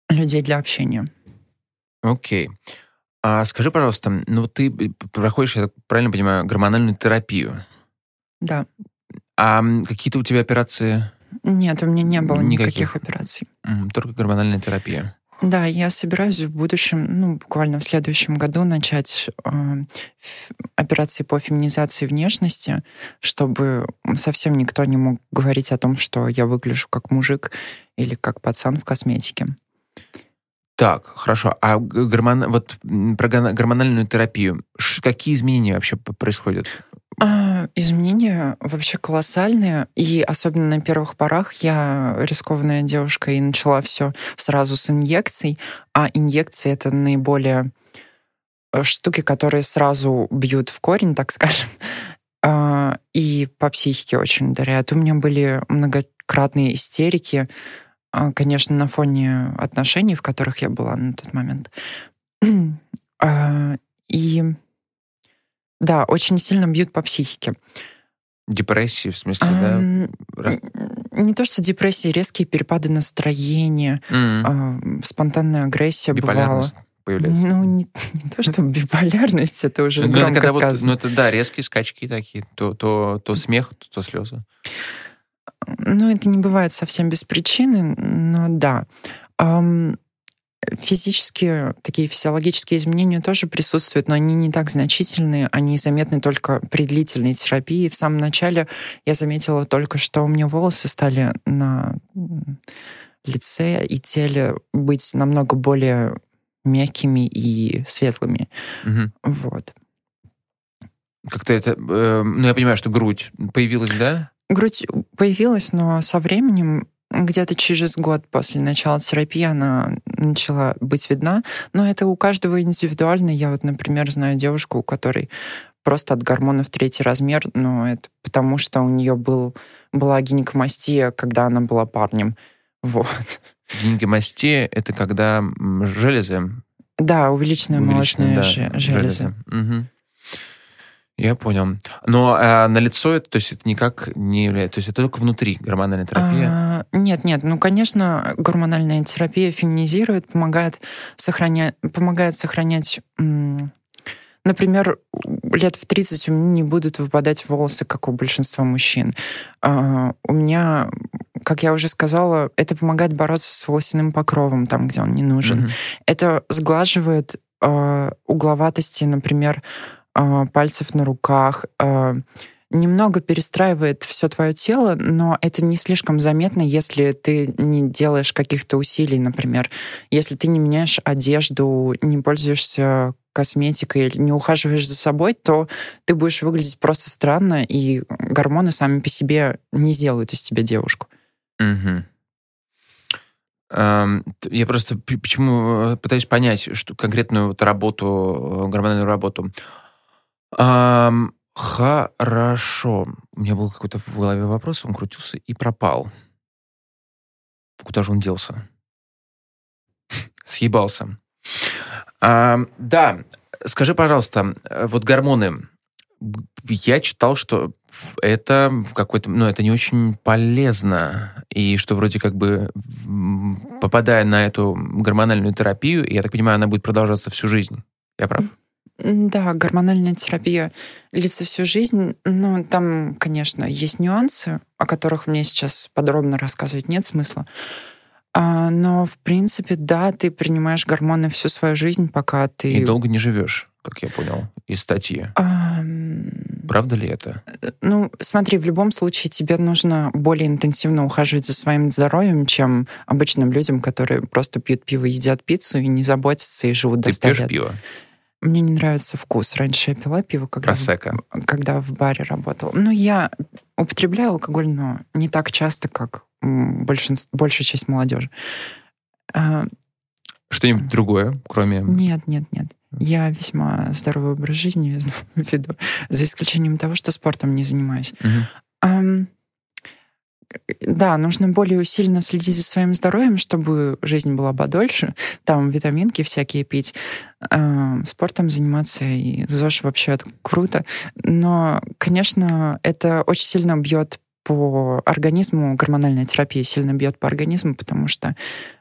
B: людей для общения.
A: Окей. Okay. А скажи, пожалуйста, ну ты проходишь, я правильно понимаю, гормональную терапию?
B: Да.
A: А какие-то у тебя операции?
B: Нет, у меня не было никаких, никаких операций.
A: Только гормональная терапия.
B: Да, я собираюсь в будущем, ну, буквально в следующем году начать э, операции по феминизации внешности, чтобы совсем никто не мог говорить о том, что я выгляжу как мужик или как пацан в косметике.
A: Так, хорошо. А гормон... вот про гормональную терапию, какие изменения вообще происходят?
B: А, изменения вообще колоссальные. И особенно на первых порах я рискованная девушка и начала все сразу с инъекций. А инъекции — это наиболее э, штуки, которые сразу бьют в корень, так скажем, а, и по психике очень ударяют. У меня были многократные истерики, а, конечно, на фоне отношений, в которых я была на тот момент. И да, очень сильно бьют по психике.
A: Депрессии, в смысле, а, да?
B: Раз... Не то, что депрессии, резкие перепады настроения, mm-hmm. а, спонтанная агрессия бывала.
A: появляется?
B: Ну, не, не то, что биполярность, это уже ну, громко это сказано. Вот,
A: ну, это, да, резкие скачки такие. То, то, то смех, то, то слезы.
B: Ну, это не бывает совсем без причины, но да. Физические, такие физиологические изменения тоже присутствуют, но они не так значительные, они заметны только при длительной терапии. В самом начале я заметила только, что у меня волосы стали на лице и теле быть намного более мягкими и светлыми.
A: Угу.
B: Вот.
A: Как-то это... Э, ну, я понимаю, что грудь появилась, да?
B: Грудь появилась, но со временем где-то через год после начала терапии она начала быть видна. Но это у каждого индивидуально. Я вот, например, знаю девушку, у которой просто от гормонов третий размер, но это потому, что у нее был, была гинекомастия, когда она была парнем. Вот.
A: Гинекомастия — это когда железы...
B: Да, увеличенная молочная да, железы. железы.
A: Угу. Я понял. Но а, на лицо это, то есть это никак не является, то есть это только внутри гормональная терапия?
B: А, нет, нет. Ну, конечно, гормональная терапия феминизирует, помогает сохранять, помогает сохранять Например, лет в 30 у меня не будут выпадать волосы, как у большинства мужчин. А, у меня, как я уже сказала, это помогает бороться с волосяным покровом там, где он не нужен. Mm-hmm. Это сглаживает а, угловатости, например, пальцев на руках, а, немного перестраивает все твое тело, но это не слишком заметно, если ты не делаешь каких-то усилий, например. Если ты не меняешь одежду, не пользуешься косметикой, не ухаживаешь за собой, то ты будешь выглядеть просто странно, и гормоны сами по себе не сделают из тебя девушку.
A: Угу. Я просто почему э, пытаюсь понять что конкретную вот работу, э, гормональную работу. Um, хорошо. У меня был какой-то в голове вопрос, он крутился и пропал. Куда же он делся? Съебался. А, да, скажи, пожалуйста, вот гормоны. Я читал, что это в какой-то, ну, это не очень полезно, и что вроде как бы попадая на эту гормональную терапию, я так понимаю, она будет продолжаться всю жизнь. Я прав?
B: Да, гормональная терапия длится всю жизнь. Ну, там, конечно, есть нюансы, о которых мне сейчас подробно рассказывать нет смысла. А, но, в принципе, да, ты принимаешь гормоны всю свою жизнь, пока ты...
A: И долго не живешь, как я понял, из статьи.
B: А...
A: Правда ли это?
B: Ну, смотри, в любом случае тебе нужно более интенсивно ухаживать за своим здоровьем, чем обычным людям, которые просто пьют пиво, едят пиццу и не заботятся и живут
A: ты
B: до 100
A: пьешь пиво?
B: Мне не нравится вкус. Раньше я пила пиво, когда, в, когда в баре работала. Ну, я употребляю алкоголь, но не так часто, как большинство, большая часть молодежи. А,
A: Что-нибудь другое, кроме...
B: Нет, нет, нет. Я весьма здоровый образ жизни веду, за исключением того, что спортом не занимаюсь.
A: Угу
B: да, нужно более усиленно следить за своим здоровьем, чтобы жизнь была подольше. Там витаминки всякие пить, э, спортом заниматься, и ЗОЖ вообще круто. Но, конечно, это очень сильно бьет по организму, гормональная терапия сильно бьет по организму, потому что,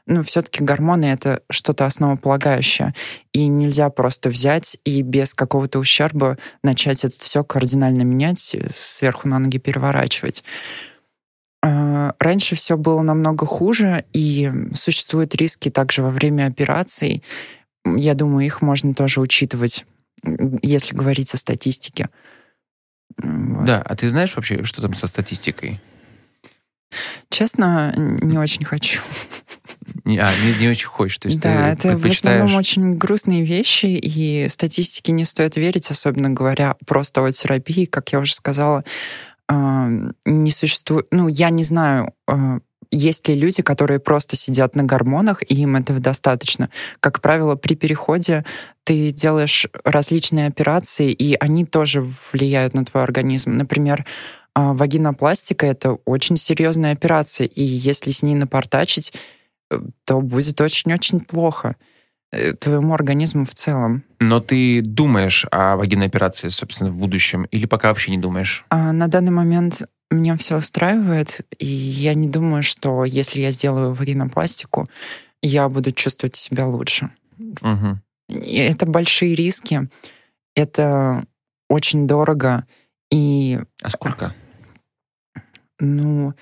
B: ну, все-таки гормоны — это что-то основополагающее, и нельзя просто взять и без какого-то ущерба начать это все кардинально менять, сверху на ноги переворачивать. А, раньше все было намного хуже, и существуют риски также во время операций. Я думаю, их можно тоже учитывать, если говорить о статистике.
A: Вот. Да, а ты знаешь вообще, что там со статистикой?
B: Честно, не очень хочу.
A: Не, а, не, не очень хочешь. То есть
B: да,
A: ты
B: это в основном очень грустные вещи, и статистике не стоит верить, особенно говоря просто о терапии. Как я уже сказала, не существует... Ну, я не знаю, а, есть ли люди, которые просто сидят на гормонах, и им этого достаточно. Как правило, при переходе ты делаешь различные операции, и они тоже влияют на твой организм. Например, а, вагинопластика — это очень серьезная операция, и если с ней напортачить, э, то будет очень-очень плохо. Э, твоему организму в целом.
A: Но ты думаешь о вагинной операции, собственно, в будущем, или пока вообще не думаешь?
B: А, на данный момент меня все устраивает, и я не думаю, что если я сделаю вагинопластику, я буду чувствовать себя лучше.
A: Угу.
B: это большие риски, это очень дорого. И...
A: А сколько?
B: Ну,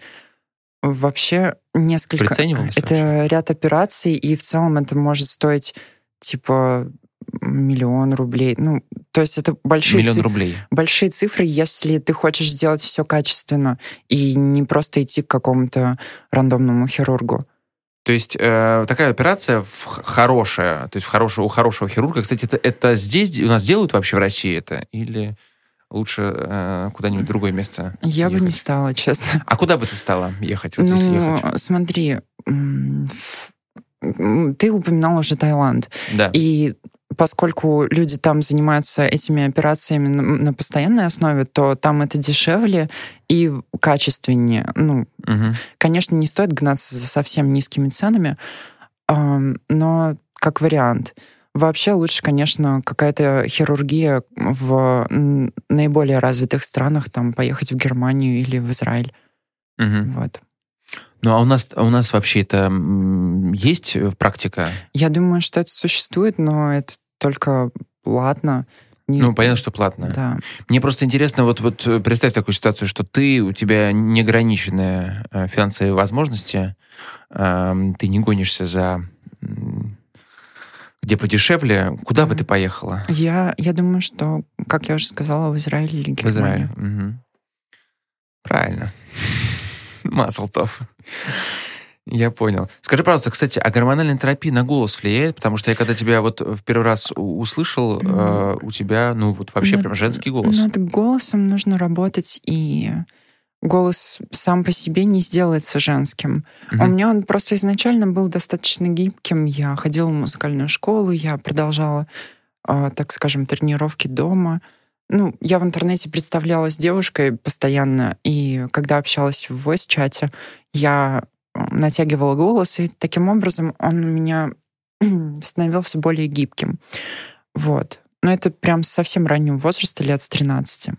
B: вообще несколько... Это
A: вообще?
B: ряд операций, и в целом это может стоить типа миллион рублей. Ну, то есть это большие,
A: Миллион
B: ци-
A: рублей.
B: большие цифры, если ты хочешь сделать все качественно и не просто идти к какому-то рандомному хирургу.
A: То есть э, такая операция в хорошая, то есть в хорошего, у хорошего хирурга. Кстати, это, это здесь у нас делают вообще в России это? Или лучше э, куда-нибудь в другое место
B: Я бы не
A: ехать?
B: стала, честно.
A: А куда бы ты стала ехать, вот если
B: ну,
A: ехать?
B: смотри, ты упоминал уже Таиланд.
A: Да.
B: И поскольку люди там занимаются этими операциями на, постоянной основе, то там это дешевле и качественнее. Ну,
A: Мгм.
B: конечно, не стоит гнаться за совсем низкими ценами, ам, но как вариант. Вообще лучше, конечно, какая-то хирургия в наиболее развитых странах, там, поехать в Германию или в Израиль.
A: Мгм.
B: Вот.
A: Ну, а у нас, у нас вообще это есть э, практика?
B: Я думаю, что это существует, но это только платно. Не-
A: Ну, понятно, что платно.
B: Да.
A: Мне просто интересно, вот, вот э, представь такую ситуацию, что ты, у тебя неограниченные э, финансовые возможности, ты не гонишься за где подешевле, куда бы
B: Мгм.
A: ты поехала?
B: Я, я думаю, что, как я уже сказала, в Израиле или
A: В
B: Германию.
A: Израиль. Мгм. Правильно. Маслтов. Я понял. Скажи, пожалуйста, кстати, а гормональная терапия на голос влияет? Потому что я когда тебя вот в первый раз услышал, э, у тебя, ну, вот вообще
B: Над-
A: прям женский голос.
B: Над голосом нужно работать, и голос сам по себе не сделается женским.
A: Мгм.
B: У меня он просто изначально был достаточно гибким. Я ходила в музыкальную школу, я продолжала, а, так скажем, тренировки дома. Ну, я в интернете представлялась девушкой постоянно, и когда общалась в voice-чате, я э, натягивала голос, и таким образом он у меня становился более гибким. Вот. Но это прям совсем раннего возраста, лет с 13.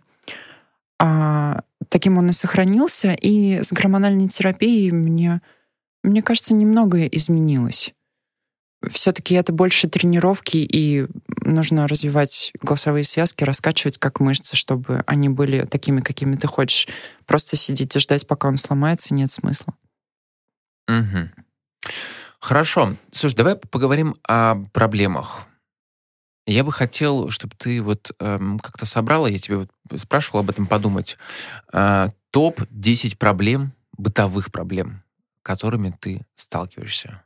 B: А, таким он и сохранился, и с гормональной терапией мне, мне кажется, немного изменилось. Все-таки это больше тренировки, и нужно развивать голосовые связки, раскачивать как мышцы, чтобы они были такими, какими ты хочешь. Просто сидеть и ждать, пока он сломается, нет смысла.
A: Мгм. Хорошо. Слушай, давай поговорим о проблемах. Я бы хотел, чтобы ты вот эм, как-то собрала, я тебе вот спрашивал об этом подумать, э, топ-10 проблем, бытовых проблем, которыми ты сталкиваешься.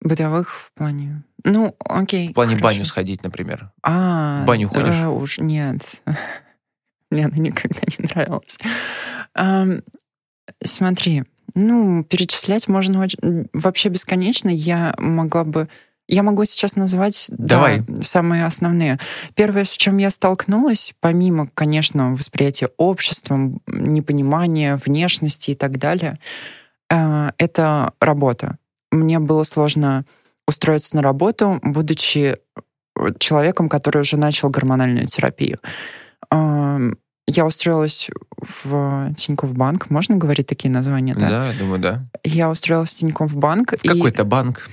B: Бытовых в плане... Ну, окей.
A: В плане
B: хорошо.
A: баню сходить, например.
B: А,
A: В баню ходишь?
B: э, уж нет. Мне она никогда не нравилась. Ам, Смотри, ну, перечислять можно очень- вообще бесконечно. Я могла бы... Я могу сейчас назвать да,
A: Давай.
B: самые основные. Первое, с чем я столкнулась, помимо, конечно, восприятия обществом, непонимания внешности и так далее, э, это работа. Мне было сложно устроиться на работу, будучи человеком, который уже начал гормональную терапию. Я устроилась в Тинькофф банк. Можно говорить такие названия, да?
A: Да, я думаю, да.
B: Я устроилась в Тинькофф банк.
A: В какой-то банк.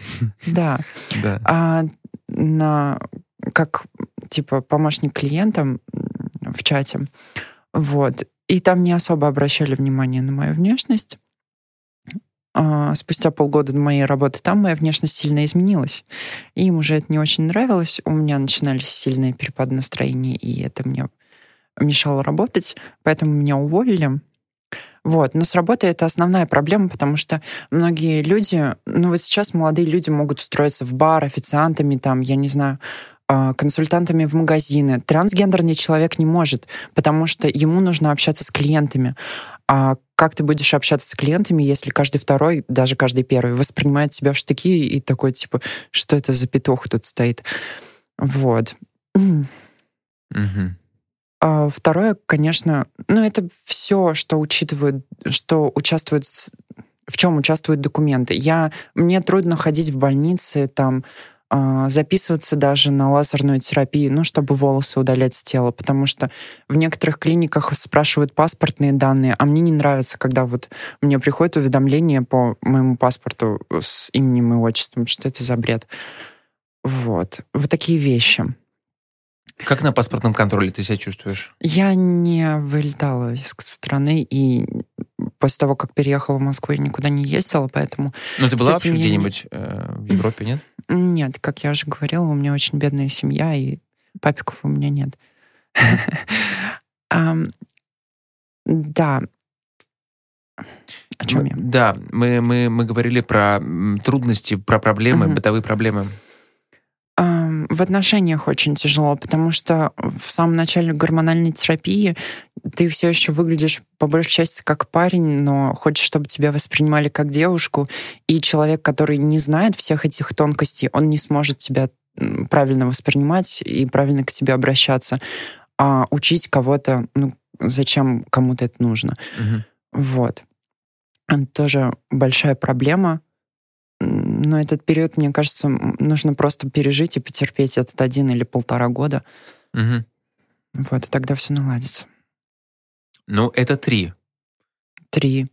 B: Да.
A: Да.
B: А на, как, типа, помощник клиентам в чате. Вот. И там не особо обращали внимание на мою внешность. А, спустя полгода моей работы там моя внешность сильно изменилась. И им уже это не очень нравилось. У меня начинались сильные перепады настроения, и это мне мешало работать, поэтому меня уволили. Вот. Но с работой это основная проблема, потому что многие люди, ну вот сейчас молодые люди могут устроиться в бар официантами, там, я не знаю, а, консультантами в магазины. Трансгендерный человек не может, потому что ему нужно общаться с клиентами. А как ты будешь общаться с клиентами, если каждый второй, даже каждый первый, воспринимает тебя в штыки и такой, типа, что это за петух тут стоит? Вот.
A: Мгм.
B: А второе, конечно, ну это все, что учитывают, что участвует, в чем участвуют документы. Я мне трудно ходить в больницы, там а, записываться даже на лазерную терапию, ну чтобы волосы удалять с тела, потому что в некоторых клиниках спрашивают паспортные данные, а мне не нравится, когда вот мне приходит уведомление по моему паспорту с именем и отчеством, что это за бред. Вот. Вот такие вещи.
A: Как на паспортном контроле ты себя чувствуешь?
B: Я не вылетала из страны, и после того, как переехала в Москву, я никуда не ездила, поэтому...
A: Ну, ты была вообще где-нибудь не... э, в Европе, нет?
B: Нет, как я уже говорила, у меня очень бедная семья, и папиков у меня нет. Да.
A: О чем я? Да, мы, мы, мы говорили про трудности, про проблемы, бытовые проблемы.
B: В отношениях очень тяжело, потому что в самом начале гормональной терапии ты все еще выглядишь по большей части как парень, но хочешь, чтобы тебя воспринимали как девушку, и человек, который не знает всех этих тонкостей, он не сможет тебя правильно воспринимать и правильно к тебе обращаться. А учить кого-то, ну, зачем кому-то это нужно?
A: Угу.
B: Вот. Тоже большая проблема но этот период, мне кажется, нужно просто пережить и потерпеть этот один или полтора года.
A: Угу.
B: Вот, и тогда все наладится.
A: Ну, это три.
B: Три.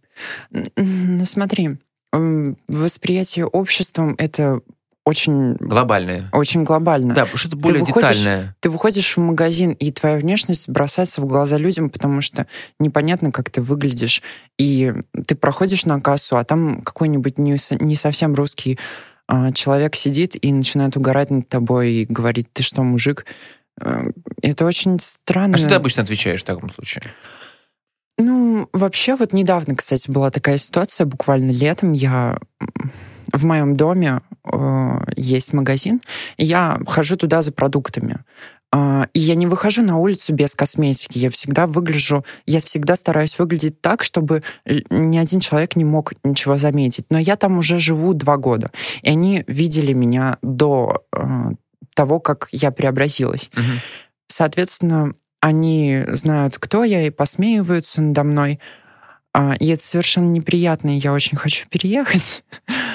B: Ну, смотри, восприятие обществом — это очень...
A: Глобальное.
B: Очень глобально.
A: Да, что-то более ты выходишь, детальное.
B: Ты выходишь в магазин, и твоя внешность бросается в глаза людям, потому что непонятно, как ты выглядишь. И ты проходишь на кассу, а там какой-нибудь не, не совсем русский а, человек сидит и начинает угорать над тобой и говорит, ты что, мужик? А, это очень странно.
A: А что ты обычно отвечаешь в таком случае?
B: Ну, вообще, вот недавно, кстати, была такая ситуация, буквально летом я в моем доме э, есть магазин, и я хожу туда за продуктами. Э, и я не выхожу на улицу без косметики. Я всегда выгляжу, я всегда стараюсь выглядеть так, чтобы ни один человек не мог ничего заметить. Но я там уже живу два года, и они видели меня до э, того, как я преобразилась.
A: Угу.
B: Соответственно, они знают, кто я, и посмеиваются надо мной. А, и это совершенно неприятно, и я очень хочу переехать.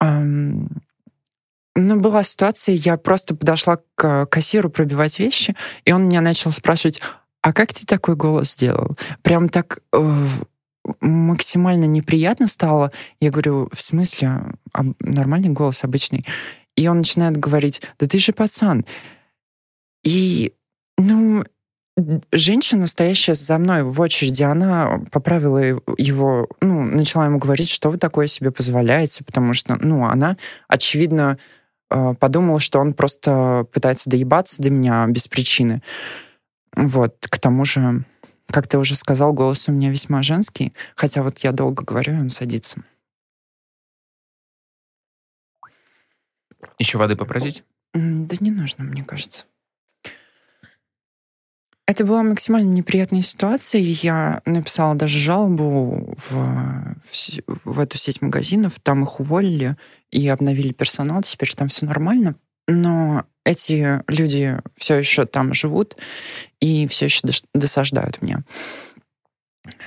B: Ну, была ситуация, я просто подошла к кассиру пробивать вещи, и он меня начал спрашивать, а как ты такой голос сделал? Прям так э, максимально неприятно стало. Я говорю, в смысле? А, нормальный голос, обычный. И он начинает говорить, да ты же пацан. И, ну, женщина, стоящая за мной в очереди, она поправила его, ну, начала ему говорить, что вы такое себе позволяете, потому что, ну, она, очевидно, э, подумала, что он просто пытается доебаться до меня без причины. Вот, к тому же, как ты уже сказал, голос у меня весьма женский, хотя вот я долго говорю, и он садится.
A: Еще воды попросить?
B: Да не нужно, мне кажется. Это была максимально неприятная ситуация. Я написала даже жалобу в, в, в эту сеть магазинов. Там их уволили и обновили персонал. Теперь там все нормально. Но эти люди все еще там живут и все еще досаждают мне.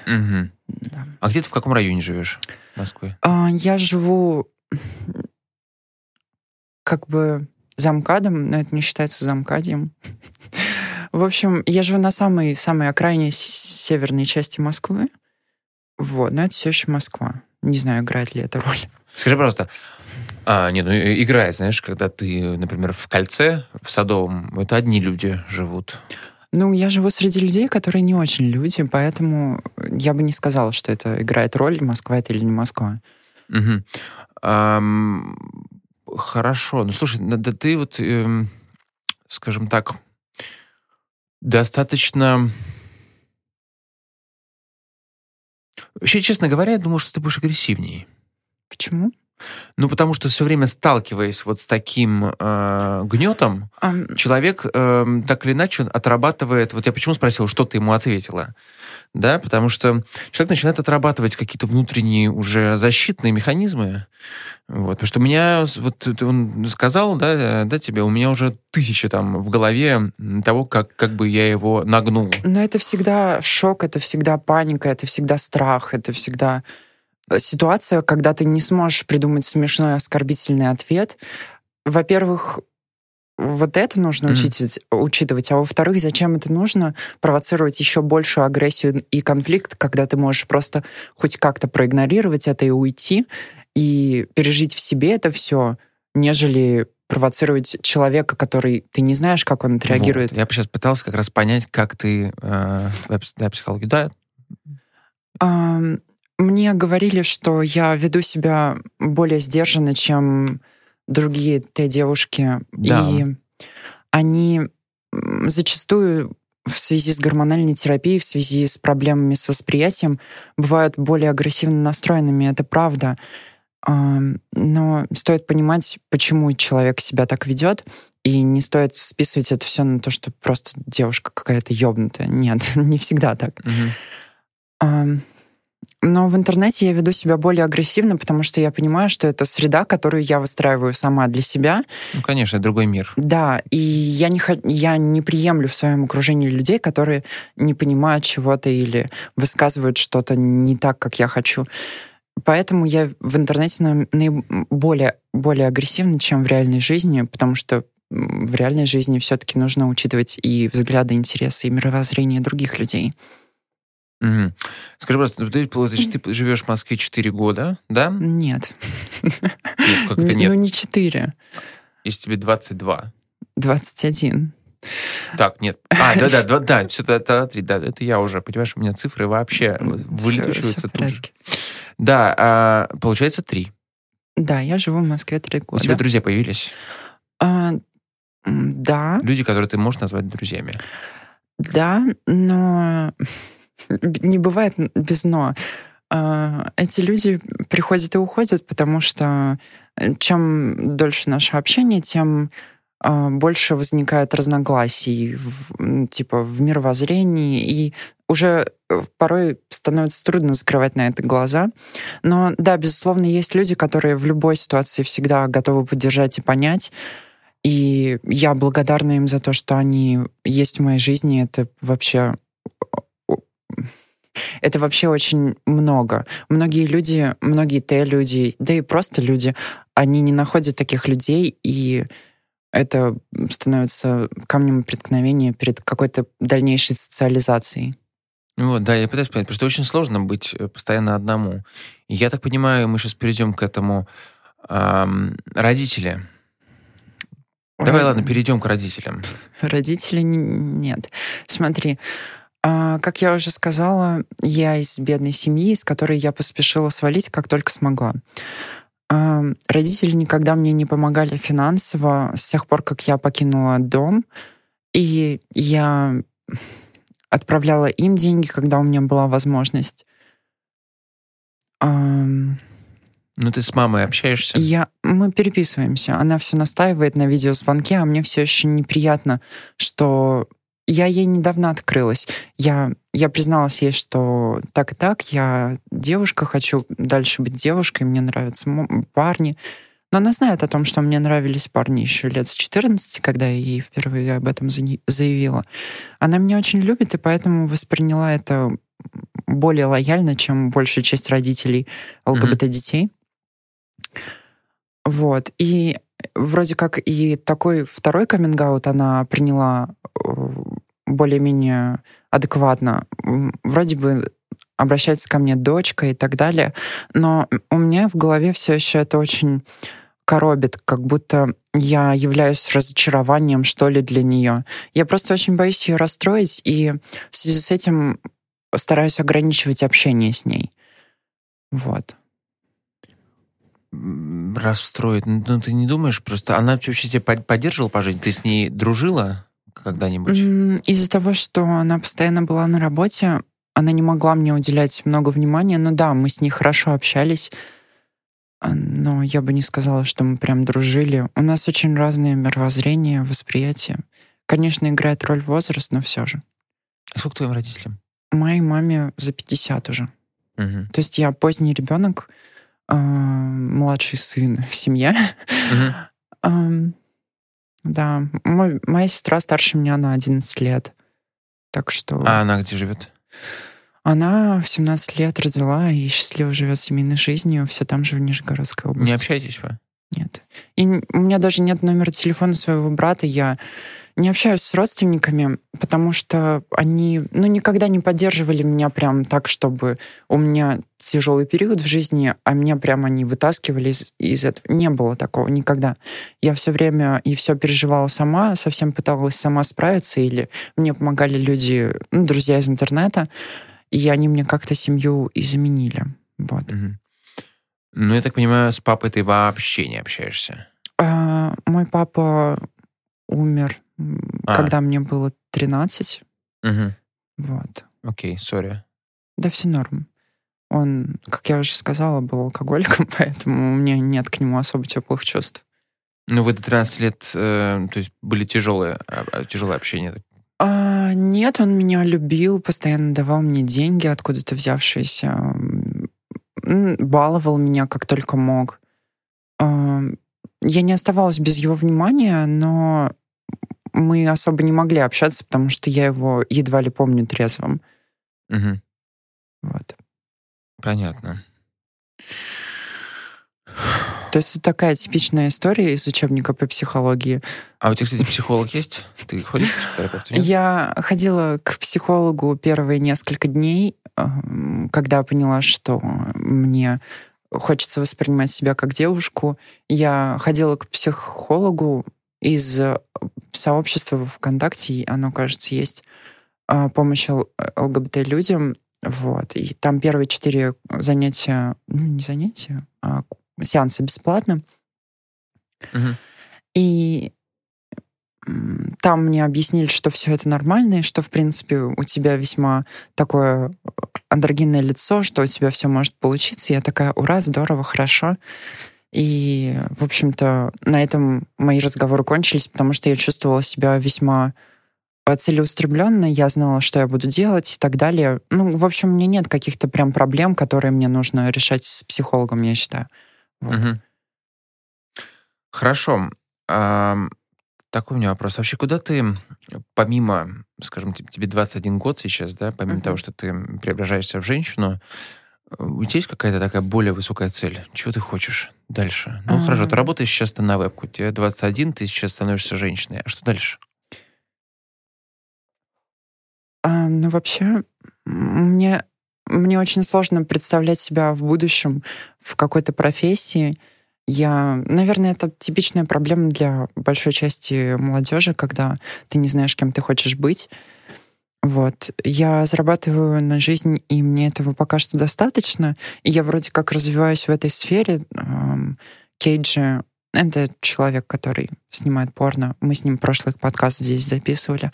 A: Угу. Да. А где ты в каком районе живешь в Москве?
B: А, я живу как бы замкадом, но это не считается замкадием. В общем, я живу на самой, самой окраине северной части Москвы. Вот, но это все еще Москва. Не знаю, играет ли это роль.
A: Скажи, пожалуйста, а, нет, ну играет, знаешь, когда ты, например, в кольце, в Садовом, это одни люди живут.
B: Ну, я живу среди людей, которые не очень люди, поэтому я бы не сказала, что это играет роль, Москва это или не Москва.
A: Угу. Ам, хорошо. Ну, слушай, да ты вот, эм, скажем так, достаточно... Вообще, честно говоря, я думаю, что ты будешь агрессивнее.
B: Почему?
A: Ну, потому что все время сталкиваясь вот с таким э, гнетом, um... человек э, так или иначе отрабатывает... Вот я почему спросил, что ты ему ответила? Да, потому что человек начинает отрабатывать какие-то внутренние уже защитные механизмы. Вот, потому что у меня, вот он сказал, да, да, тебе, у меня уже тысячи там в голове того, как, как бы я его нагнул.
B: Но это всегда шок, это всегда паника, это всегда страх, это всегда ситуация, когда ты не сможешь придумать смешной оскорбительный ответ, во-первых, вот это нужно mm. учитывать, учитывать. А во-вторых, зачем это нужно? Провоцировать еще большую агрессию и конфликт, когда ты можешь просто хоть как-то проигнорировать это и уйти, и пережить в себе это все, нежели провоцировать человека, который ты не знаешь, как он отреагирует.
A: Вот. Я сейчас пытался как раз понять, как ты... Э, психологию, да?
B: А, мне говорили, что я веду себя более сдержанно, чем другие те девушки.
A: Да.
B: И они зачастую в связи с гормональной терапией, в связи с проблемами с восприятием, бывают более агрессивно настроенными. Это правда. Но стоит понимать, почему человек себя так ведет, и не стоит списывать это все на то, что просто девушка какая-то ёбнутая. Нет, не всегда так.
A: Угу.
B: Но в интернете я веду себя более агрессивно, потому что я понимаю, что это среда, которую я выстраиваю сама для себя.
A: Ну, конечно, другой мир.
B: Да, и я не, я не приемлю в своем окружении людей, которые не понимают чего-то или высказывают что-то не так, как я хочу. Поэтому я в интернете более, более агрессивна, чем в реальной жизни, потому что в реальной жизни все-таки нужно учитывать и взгляды, интересы, и мировоззрение других людей.
A: Угу. Скажи, просто, ты, значит, ты живешь в Москве 4 года, да?
B: Нет.
A: Нет как это нет?
B: Ну, не 4.
A: Если тебе 22.
B: 21.
A: Так, нет. А, да, да, да, все, да, да, да, это я уже, понимаешь, у меня цифры вообще вылетучиваются тут же. Да, а, получается три.
B: Да, я живу в Москве три года.
A: У тебя друзья появились?
B: А, да.
A: Люди, которые ты можешь назвать друзьями?
B: Да, но не бывает без «но». А, эти люди приходят и уходят, потому что э, чем дольше наше общение, тем а, больше возникает разногласий в, типа в мировоззрении, и уже э, порой становится трудно закрывать на это глаза. Но да, безусловно, есть люди, которые в любой ситуации всегда готовы поддержать и понять. И я благодарна им за то, что они есть в моей жизни. Это вообще это вообще очень много. Многие люди, многие те люди, да и просто люди, они не находят таких людей, и это становится камнем преткновения перед какой-то дальнейшей социализацией.
A: Вот, да, я пытаюсь понять, потому что очень сложно быть э, постоянно одному. И я так понимаю, мы сейчас перейдем к этому. Эм, родители. Давай, ладно, перейдем к родителям.
B: Родители нет. Смотри, как я уже сказала, я из бедной семьи, из которой я поспешила свалить, как только смогла. А, родители никогда мне не помогали финансово с тех пор, как я покинула дом. И я отправляла им деньги, когда у меня была возможность.
A: Ну, ты с мамой общаешься?
B: Я, мы переписываемся. Она все настаивает на видеозвонке, а мне все еще неприятно, что я ей недавно открылась. Я, я призналась ей, что так и так, я девушка, хочу дальше быть девушкой, мне нравятся парни. Но она знает о том, что мне нравились парни еще лет с 14, когда я ей впервые об этом заявила. Она меня очень любит, и поэтому восприняла это более лояльно, чем большая часть родителей ЛГБТ-детей. Mm-hmm. Вот. И вроде как и такой второй каминг она приняла э, более-менее адекватно. Вроде бы обращается ко мне дочка и так далее, но у меня в голове все еще это очень коробит, как будто я являюсь разочарованием, что ли, для нее. Я просто очень боюсь ее расстроить, и в связи с этим стараюсь ограничивать общение с ней. Вот
A: расстроит. Ну, ты не думаешь, просто она вообще тебя поддерживала по жизни? Ты с ней дружила когда-нибудь?
B: Из-за того, что она постоянно была на работе, она не могла мне уделять много внимания. Но да, мы с ней хорошо общались, а, но я бы не сказала, что мы прям дружили. У нас очень разные мировоззрения, восприятия. Конечно, играет роль возраст, но все же.
A: А сколько твоим родителям?
B: Моей маме за 50 уже.
A: Угу.
B: То есть я поздний ребенок, э, младший сын в семье.
A: Угу.
B: Да, мой, моя сестра старше меня на 11 лет. Так что...
A: А она где живет?
B: Она в 17 лет родила и счастливо живет семейной жизнью, все там же в Нижегородской области.
A: Не общаетесь вы?
B: Нет. И у меня даже нет номера телефона своего брата. Я Не общаюсь с родственниками, потому что они, ну, никогда не поддерживали меня прям так, чтобы у меня тяжелый период в жизни, а меня прям они вытаскивали из, из этого. Не было такого никогда. Я все время и все переживала сама, совсем пыталась сама справиться, или мне помогали люди, ну, друзья из интернета, и они мне как-то семью и заменили. Вот.
A: Мгм. Ну, я так понимаю, с папой ты вообще не общаешься.
B: А, мой папа умер,
A: А.
B: когда мне было 13.
A: Мгм.
B: Вот.
A: Окей, сори.
B: Да все норм. Он, как я уже сказала, был алкоголиком, поэтому у меня нет к нему особо теплых чувств.
A: Ну, вы до 13 лет, э, то есть были тяжелые, а, а, тяжелое общение.
B: А, нет, он меня любил, постоянно давал мне деньги, откуда-то взявшиеся, баловал меня как только мог. А, Я не оставалась без его внимания, но мы особо не могли общаться, потому что я его едва ли помню трезвым.
A: Мгм.
B: Вот.
A: Понятно.
B: То есть это такая типичная история из учебника по психологии.
A: А у тебя, кстати, психолог есть? Ты ходишь к психотерапевту? нет?
B: Я ходила к психологу первые несколько дней, эм, когда поняла, что мне хочется воспринимать себя как девушку. Я ходила к психологу из э, сообщества ВКонтакте, оно, кажется, есть э, помощь Л- ЛГБТ-людям. Вот. И там первые четыре занятия, ну, не занятия, а сеансы бесплатно.
A: Мгм.
B: И там мне объяснили, что все это нормально, и что, в принципе, у тебя весьма такое андрогинное лицо, что у тебя все может получиться. Я такая, ура, здорово, хорошо. И, в общем-то, на этом мои разговоры кончились, потому что я чувствовала себя весьма э, целеустремленно, я знала, что я буду делать и так далее. Ну, в общем, у меня нет каких-то прям проблем, которые мне нужно решать с психологом, я считаю. Вот.
A: Мгм. Хорошо. Ам, такой у меня вопрос. Вообще, куда ты, помимо, скажем, тебе тебе 21 год сейчас, да, помимо
B: Мгм.
A: того, что ты преображаешься в женщину, у тебя есть какая-то такая более высокая цель? Чего ты хочешь дальше? Ну, хорошо, ты работаешь сейчас ты на вебку, тебе 21, ты сейчас становишься женщиной. А что дальше?
B: А, ну, вообще, мне, мне очень сложно представлять себя в будущем в какой-то профессии. Я, наверное, это типичная проблема для большой части молодежи, когда ты не знаешь, кем ты хочешь быть. Вот. Я зарабатываю на жизнь, и мне этого пока что достаточно. И я вроде как развиваюсь в этой сфере. Кейджи — это человек, который снимает порно. Мы с ним прошлый подкаст здесь записывали.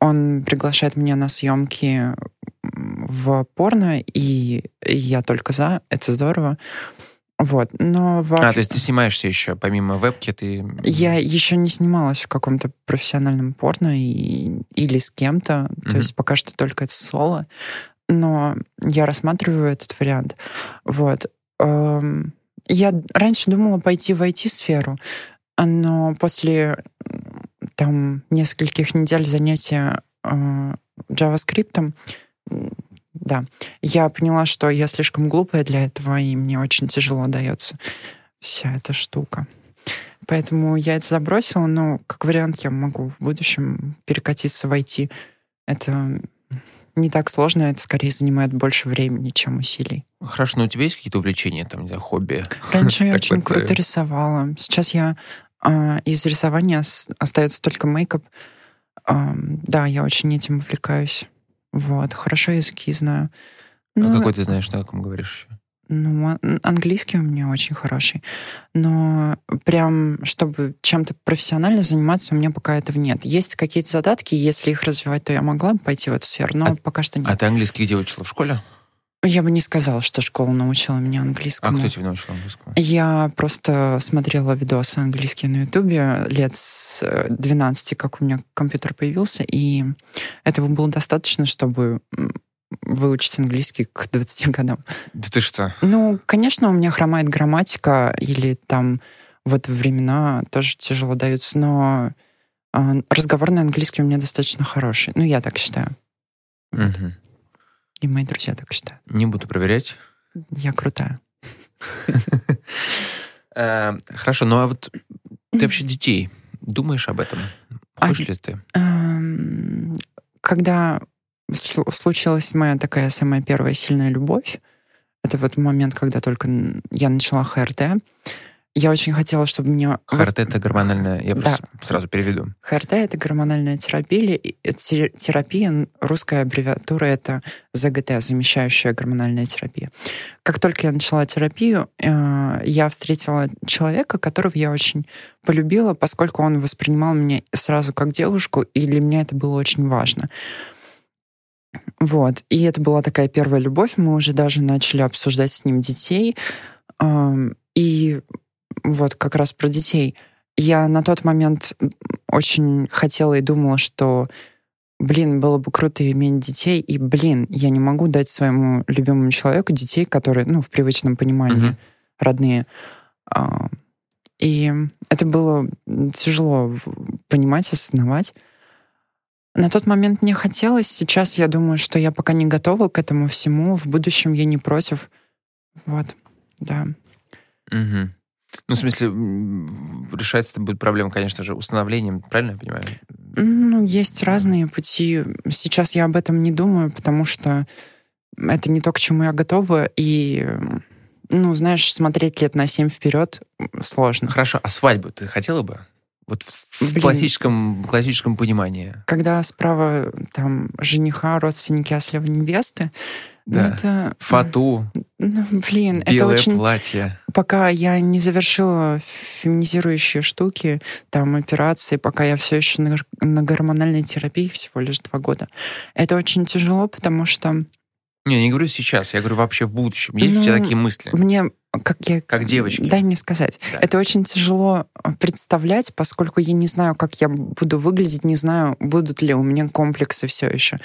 B: Он приглашает меня на съемки в порно, и и я только за. Это здорово. Вот. Но во-
A: А, то есть ты снимаешься еще, помимо вебки, ты...
B: я еще не снималась в каком-то профессиональном порно и, или с кем-то. То
A: Мгм.
B: есть пока что только это соло. Но я рассматриваю этот вариант. Вот. Эм, Я раньше думала пойти в IT-сферу, но после там нескольких недель занятия э, JavaScript, да, я поняла, что я слишком глупая для этого, и мне очень тяжело дается вся эта штука. Поэтому я это забросила, но как вариант я могу в будущем перекатиться в IT. Это не так сложно, это скорее занимает больше времени, чем усилий.
A: Хорошо, но у тебя есть какие-то увлечения, там, не знаю, хобби?
B: Раньше я очень
A: э,
B: круто рисовала. Сейчас я а, из рисования ос- остается только мейкап. Да, я очень этим увлекаюсь. Вот, хорошо языки знаю.
A: А
B: Ну,
A: какой ты знаешь, на каком говоришь еще?
B: Ну, а- английский у меня очень хороший. Но прям, чтобы чем-то профессионально заниматься, у меня пока этого нет. Есть какие-то задатки, если их развивать, то я могла бы пойти в эту сферу, но
A: А-
B: пока что нет.
A: А ты английский где учила? В школе?
B: Я бы не сказала, что школа научила меня
A: А
B: английскому.
A: кто тебя научил английскому?
B: Я просто смотрела видосы английские на Ютубе лет с э, 12, как у меня компьютер появился, и этого было достаточно, чтобы выучить английский к 20 годам.
A: Да ты что?
B: Ну, конечно, у меня хромает грамматика, или там вот времена тоже тяжело даются, но а, разговорный английский у меня достаточно хороший. Ну, я так считаю.
A: Мгм.
B: И мои друзья так считают.
A: Не буду проверять.
B: Я крутая.
A: Э, Хорошо, ну а вот ты вообще детей думаешь об этом? Хочешь ли ты?
B: Эм, когда случилась моя такая самая первая сильная любовь, это вот момент, когда только я начала ХРТ, я очень хотела, чтобы меня...
A: ХРТ — это гормональная... Я да. просто сразу переведу.
B: ХРТ — это гормональная терапия. Терапия, русская аббревиатура — это ЗГТ, замещающая гормональная терапия. Как только я начала терапию, э, я встретила человека, которого я очень полюбила, поскольку он воспринимал меня сразу как девушку, и для меня это было очень важно. Вот. И это была такая первая любовь. Мы уже даже начали обсуждать с ним детей. И вот как раз про детей. Я на тот момент очень хотела и думала, что, блин, было бы круто иметь детей, и, блин, я не могу дать своему любимому человеку детей, которые, ну, в привычном понимании, mm-hmm. родные. А, и это было тяжело понимать, осознавать. На тот момент не хотелось. Сейчас я думаю, что я пока не готова к этому всему. В будущем я не против. Вот, да.
A: Угу. Ну, в смысле, решается это будет проблема, конечно же, установлением, правильно я понимаю?
B: Ну, есть разные пути. Сейчас я об этом не думаю, потому что это не то, к чему я готова, и, ну, знаешь, смотреть лет на семь вперед сложно.
A: Хорошо, а свадьбу ты хотела бы? Вот в, Блин, классическом, классическом понимании.
B: Когда справа там жениха, родственники, а слева невесты,
A: ну, да. Это... Фату.
B: Ну, блин,
A: Белое
B: это очень...
A: платье.
B: Пока я не завершила феминизирующие штуки, там, операции, пока я все еще на, на гормональной терапии всего лишь два года. Это очень тяжело, потому что...
A: Не, не говорю сейчас, я говорю вообще в будущем. Есть ну, у тебя такие мысли?
B: Мне как я...
A: Как девочки.
B: Дай мне сказать. Да. Это очень тяжело а, представлять, поскольку я не знаю, как я буду выглядеть, не знаю, будут ли у меня комплексы все еще.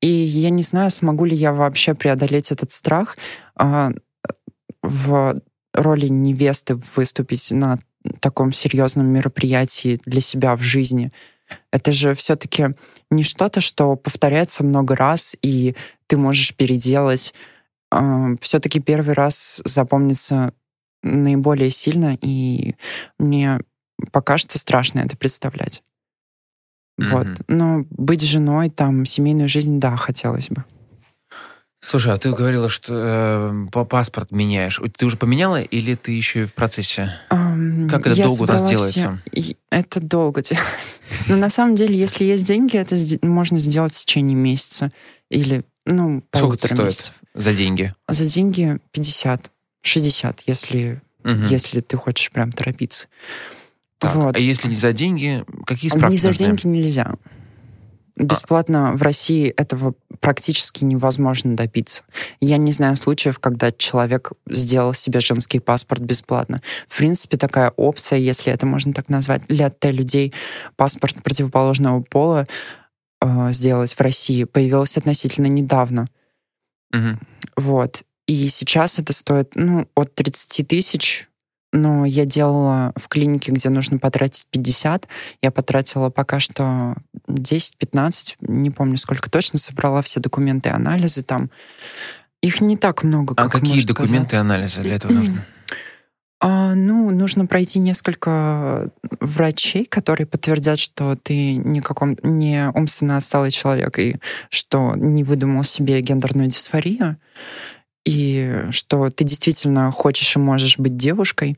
B: И я не знаю, смогу ли я вообще преодолеть этот страх а, в роли невесты выступить на таком серьезном мероприятии для себя в жизни. Это же все-таки не что-то, что повторяется много раз, и ты можешь переделать все-таки первый раз запомнится наиболее сильно, и мне пока что страшно это представлять. Mm-hmm. Вот. Но быть женой, там, семейную жизнь, да, хотелось бы.
A: Слушай, а ты говорила, что э, паспорт меняешь. Ты уже поменяла или ты еще в процессе? Um, как это долго у нас делается?
B: Все... Это долго делается. Но на самом деле, если есть деньги, это можно сделать в течение месяца или ну,
A: Сколько это стоит месяцев. за деньги?
B: За деньги 50, 60, если, угу. если ты хочешь прям торопиться.
A: Так, вот. А если не за деньги, какие справки
B: Не за
A: нужны?
B: деньги нельзя. Бесплатно а. в России этого практически невозможно добиться. Я не знаю случаев, когда человек сделал себе женский паспорт бесплатно. В принципе, такая опция, если это можно так назвать, для людей паспорт противоположного пола э, сделать в России появилась относительно недавно.
A: Угу.
B: Вот. И сейчас это стоит, ну, от 30 тысяч, но я делала в клинике, где нужно потратить 50, я потратила пока что 10-15, не помню сколько точно, собрала все документы, анализы там. Их не так много,
A: а как А какие документы и анализы для этого нужны?
B: А, ну, нужно пройти несколько врачей, которые подтвердят, что ты не, каком, не умственно отсталый человек и что не выдумал себе гендерную дисфорию, и что ты действительно хочешь и можешь быть девушкой.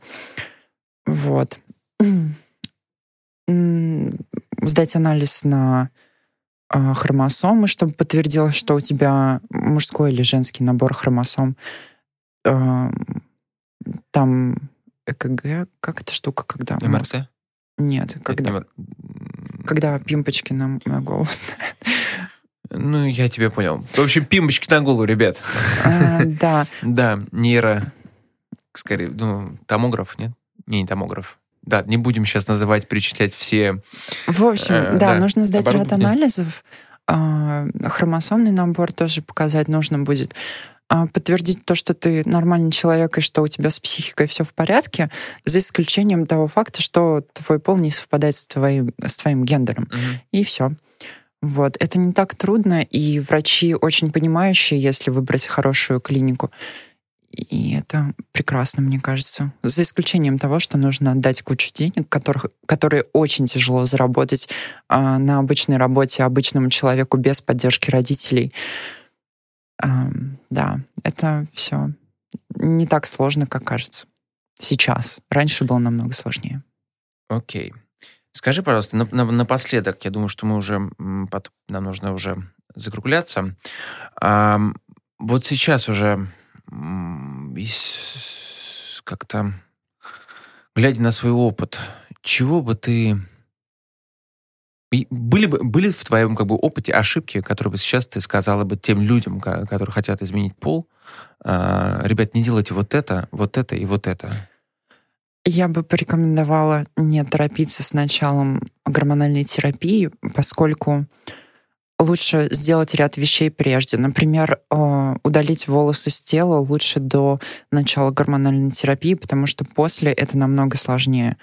B: Вот. Сдать анализ на а, хромосомы, чтобы подтвердилось, что у тебя мужской или женский набор хромосом. Там ЭКГ, как эта штука, когда...
A: МРТ?
B: Нет, когда... Это... Когда пимпочки на, на голову
A: Ну, я тебя понял. В общем, пимпочки на голову, ребят.
B: А, да.
A: Да, нейро... Скорее, ну, томограф, нет? Не, не томограф. Да, не будем сейчас называть, перечислять все...
B: В общем, э, да, да, нужно сдать ряд анализов. А, хромосомный набор тоже показать нужно будет. А, подтвердить то, что ты нормальный человек и что у тебя с психикой все в порядке, за исключением того факта, что твой пол не совпадает с твоим, с твоим гендером.
A: Угу.
B: И все. Вот. Это не так трудно, и врачи очень понимающие, если выбрать хорошую клинику. И это прекрасно, мне кажется. За исключением того, что нужно отдать кучу денег, которых, которые очень тяжело заработать а, на обычной работе обычному человеку без поддержки родителей. Да, это все не так сложно, как кажется. Сейчас. Раньше было намного сложнее.
A: Окей. Скажи, пожалуйста, напоследок, я думаю, что мы уже, нам нужно уже закругляться. А, вот сейчас уже как-то, глядя на свой опыт, чего бы ты... Были, бы, были в твоем как бы, опыте ошибки, которые бы сейчас ты сказала бы тем людям, которые хотят изменить пол, а, ребят, не делайте вот это, вот это и вот это?
B: Я бы порекомендовала не торопиться с началом гормональной терапии, поскольку лучше сделать ряд вещей прежде. Например, э, удалить волосы с тела лучше до начала гормональной терапии, потому что после это намного сложнее.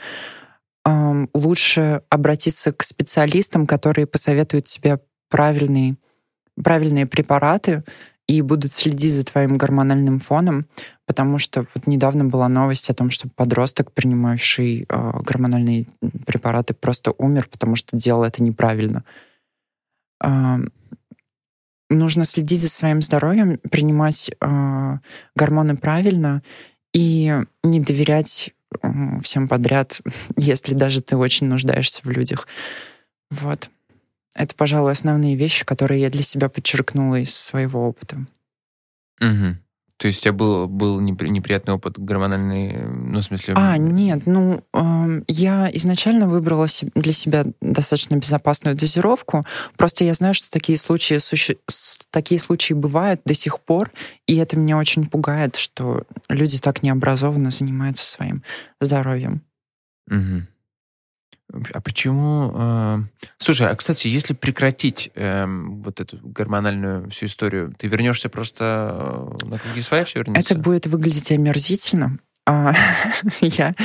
B: Лучше обратиться к специалистам, которые посоветуют тебе правильные, правильные препараты и будут следить за твоим гормональным фоном, потому что вот недавно была новость о том, что подросток, принимавший э, гормональные препараты, просто умер, потому что делал это неправильно. Нужно следить за своим здоровьем, принимать э, гормоны правильно и не доверять э, всем подряд, если даже ты очень нуждаешься в людях. Вот. Это, пожалуй, основные вещи, которые я для себя подчеркнула из своего опыта.
A: Угу. То есть у тебя был, был неприятный опыт гормональный, ну, в смысле...
B: А, нет, ну, э, я изначально выбрала для себя достаточно безопасную дозировку, просто я знаю, что такие случаи, суще... такие случаи бывают до сих пор, и это меня очень пугает, что люди так необразованно занимаются своим здоровьем.
A: Угу. А почему... Э... Слушай, а, кстати, если прекратить э, вот эту гормональную всю историю, ты вернешься просто э, на круги своя все вернется?
B: Это будет выглядеть омерзительно. А, я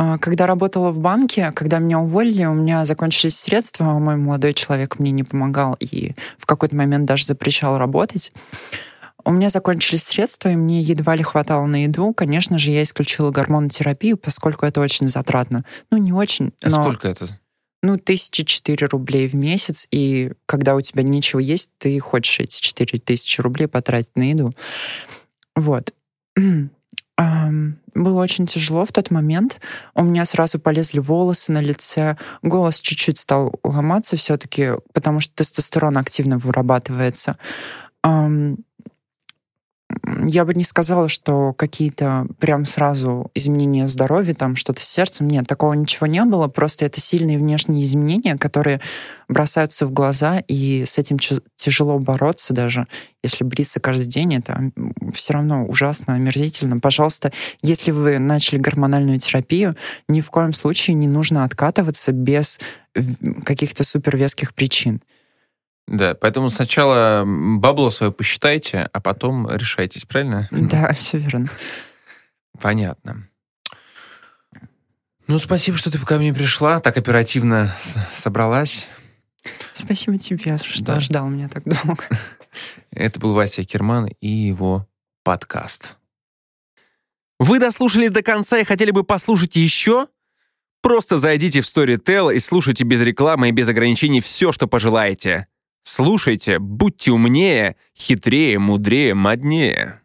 B: а, когда работала в банке, когда меня уволили, у меня закончились средства, мой молодой человек мне не помогал и в какой-то момент даже запрещал работать. У меня закончились средства, и мне едва ли хватало на еду. Конечно же, я исключила гормонотерапию, поскольку это очень затратно. Ну, не очень,
A: а но... сколько это?
B: Ну, тысячи четыре рублей в месяц, и когда у тебя ничего есть, ты хочешь эти четыре тысячи рублей потратить на еду. Вот. Было очень тяжело в тот момент. У меня сразу полезли волосы на лице, голос чуть-чуть стал ломаться все-таки, потому что тестостерон активно вырабатывается я бы не сказала, что какие-то прям сразу изменения здоровья, там что-то с сердцем. Нет, такого ничего не было. Просто это сильные внешние изменения, которые бросаются в глаза, и с этим тяжело бороться даже. Если бриться каждый день, это все равно ужасно, омерзительно. Пожалуйста, если вы начали гормональную терапию, ни в коем случае не нужно откатываться без каких-то супервеских причин.
A: Да, поэтому сначала бабло свое посчитайте, а потом решайтесь, правильно?
B: Да, все верно.
A: Понятно. Ну, спасибо, что ты ко мне пришла, так оперативно собралась.
B: Спасибо тебе, что да. ждал меня так долго.
A: Это был Вася Керман и его подкаст.
C: Вы дослушали до конца и хотели бы послушать еще? Просто зайдите в Storytel и слушайте без рекламы и без ограничений все, что пожелаете. Слушайте, будьте умнее, хитрее, мудрее, моднее.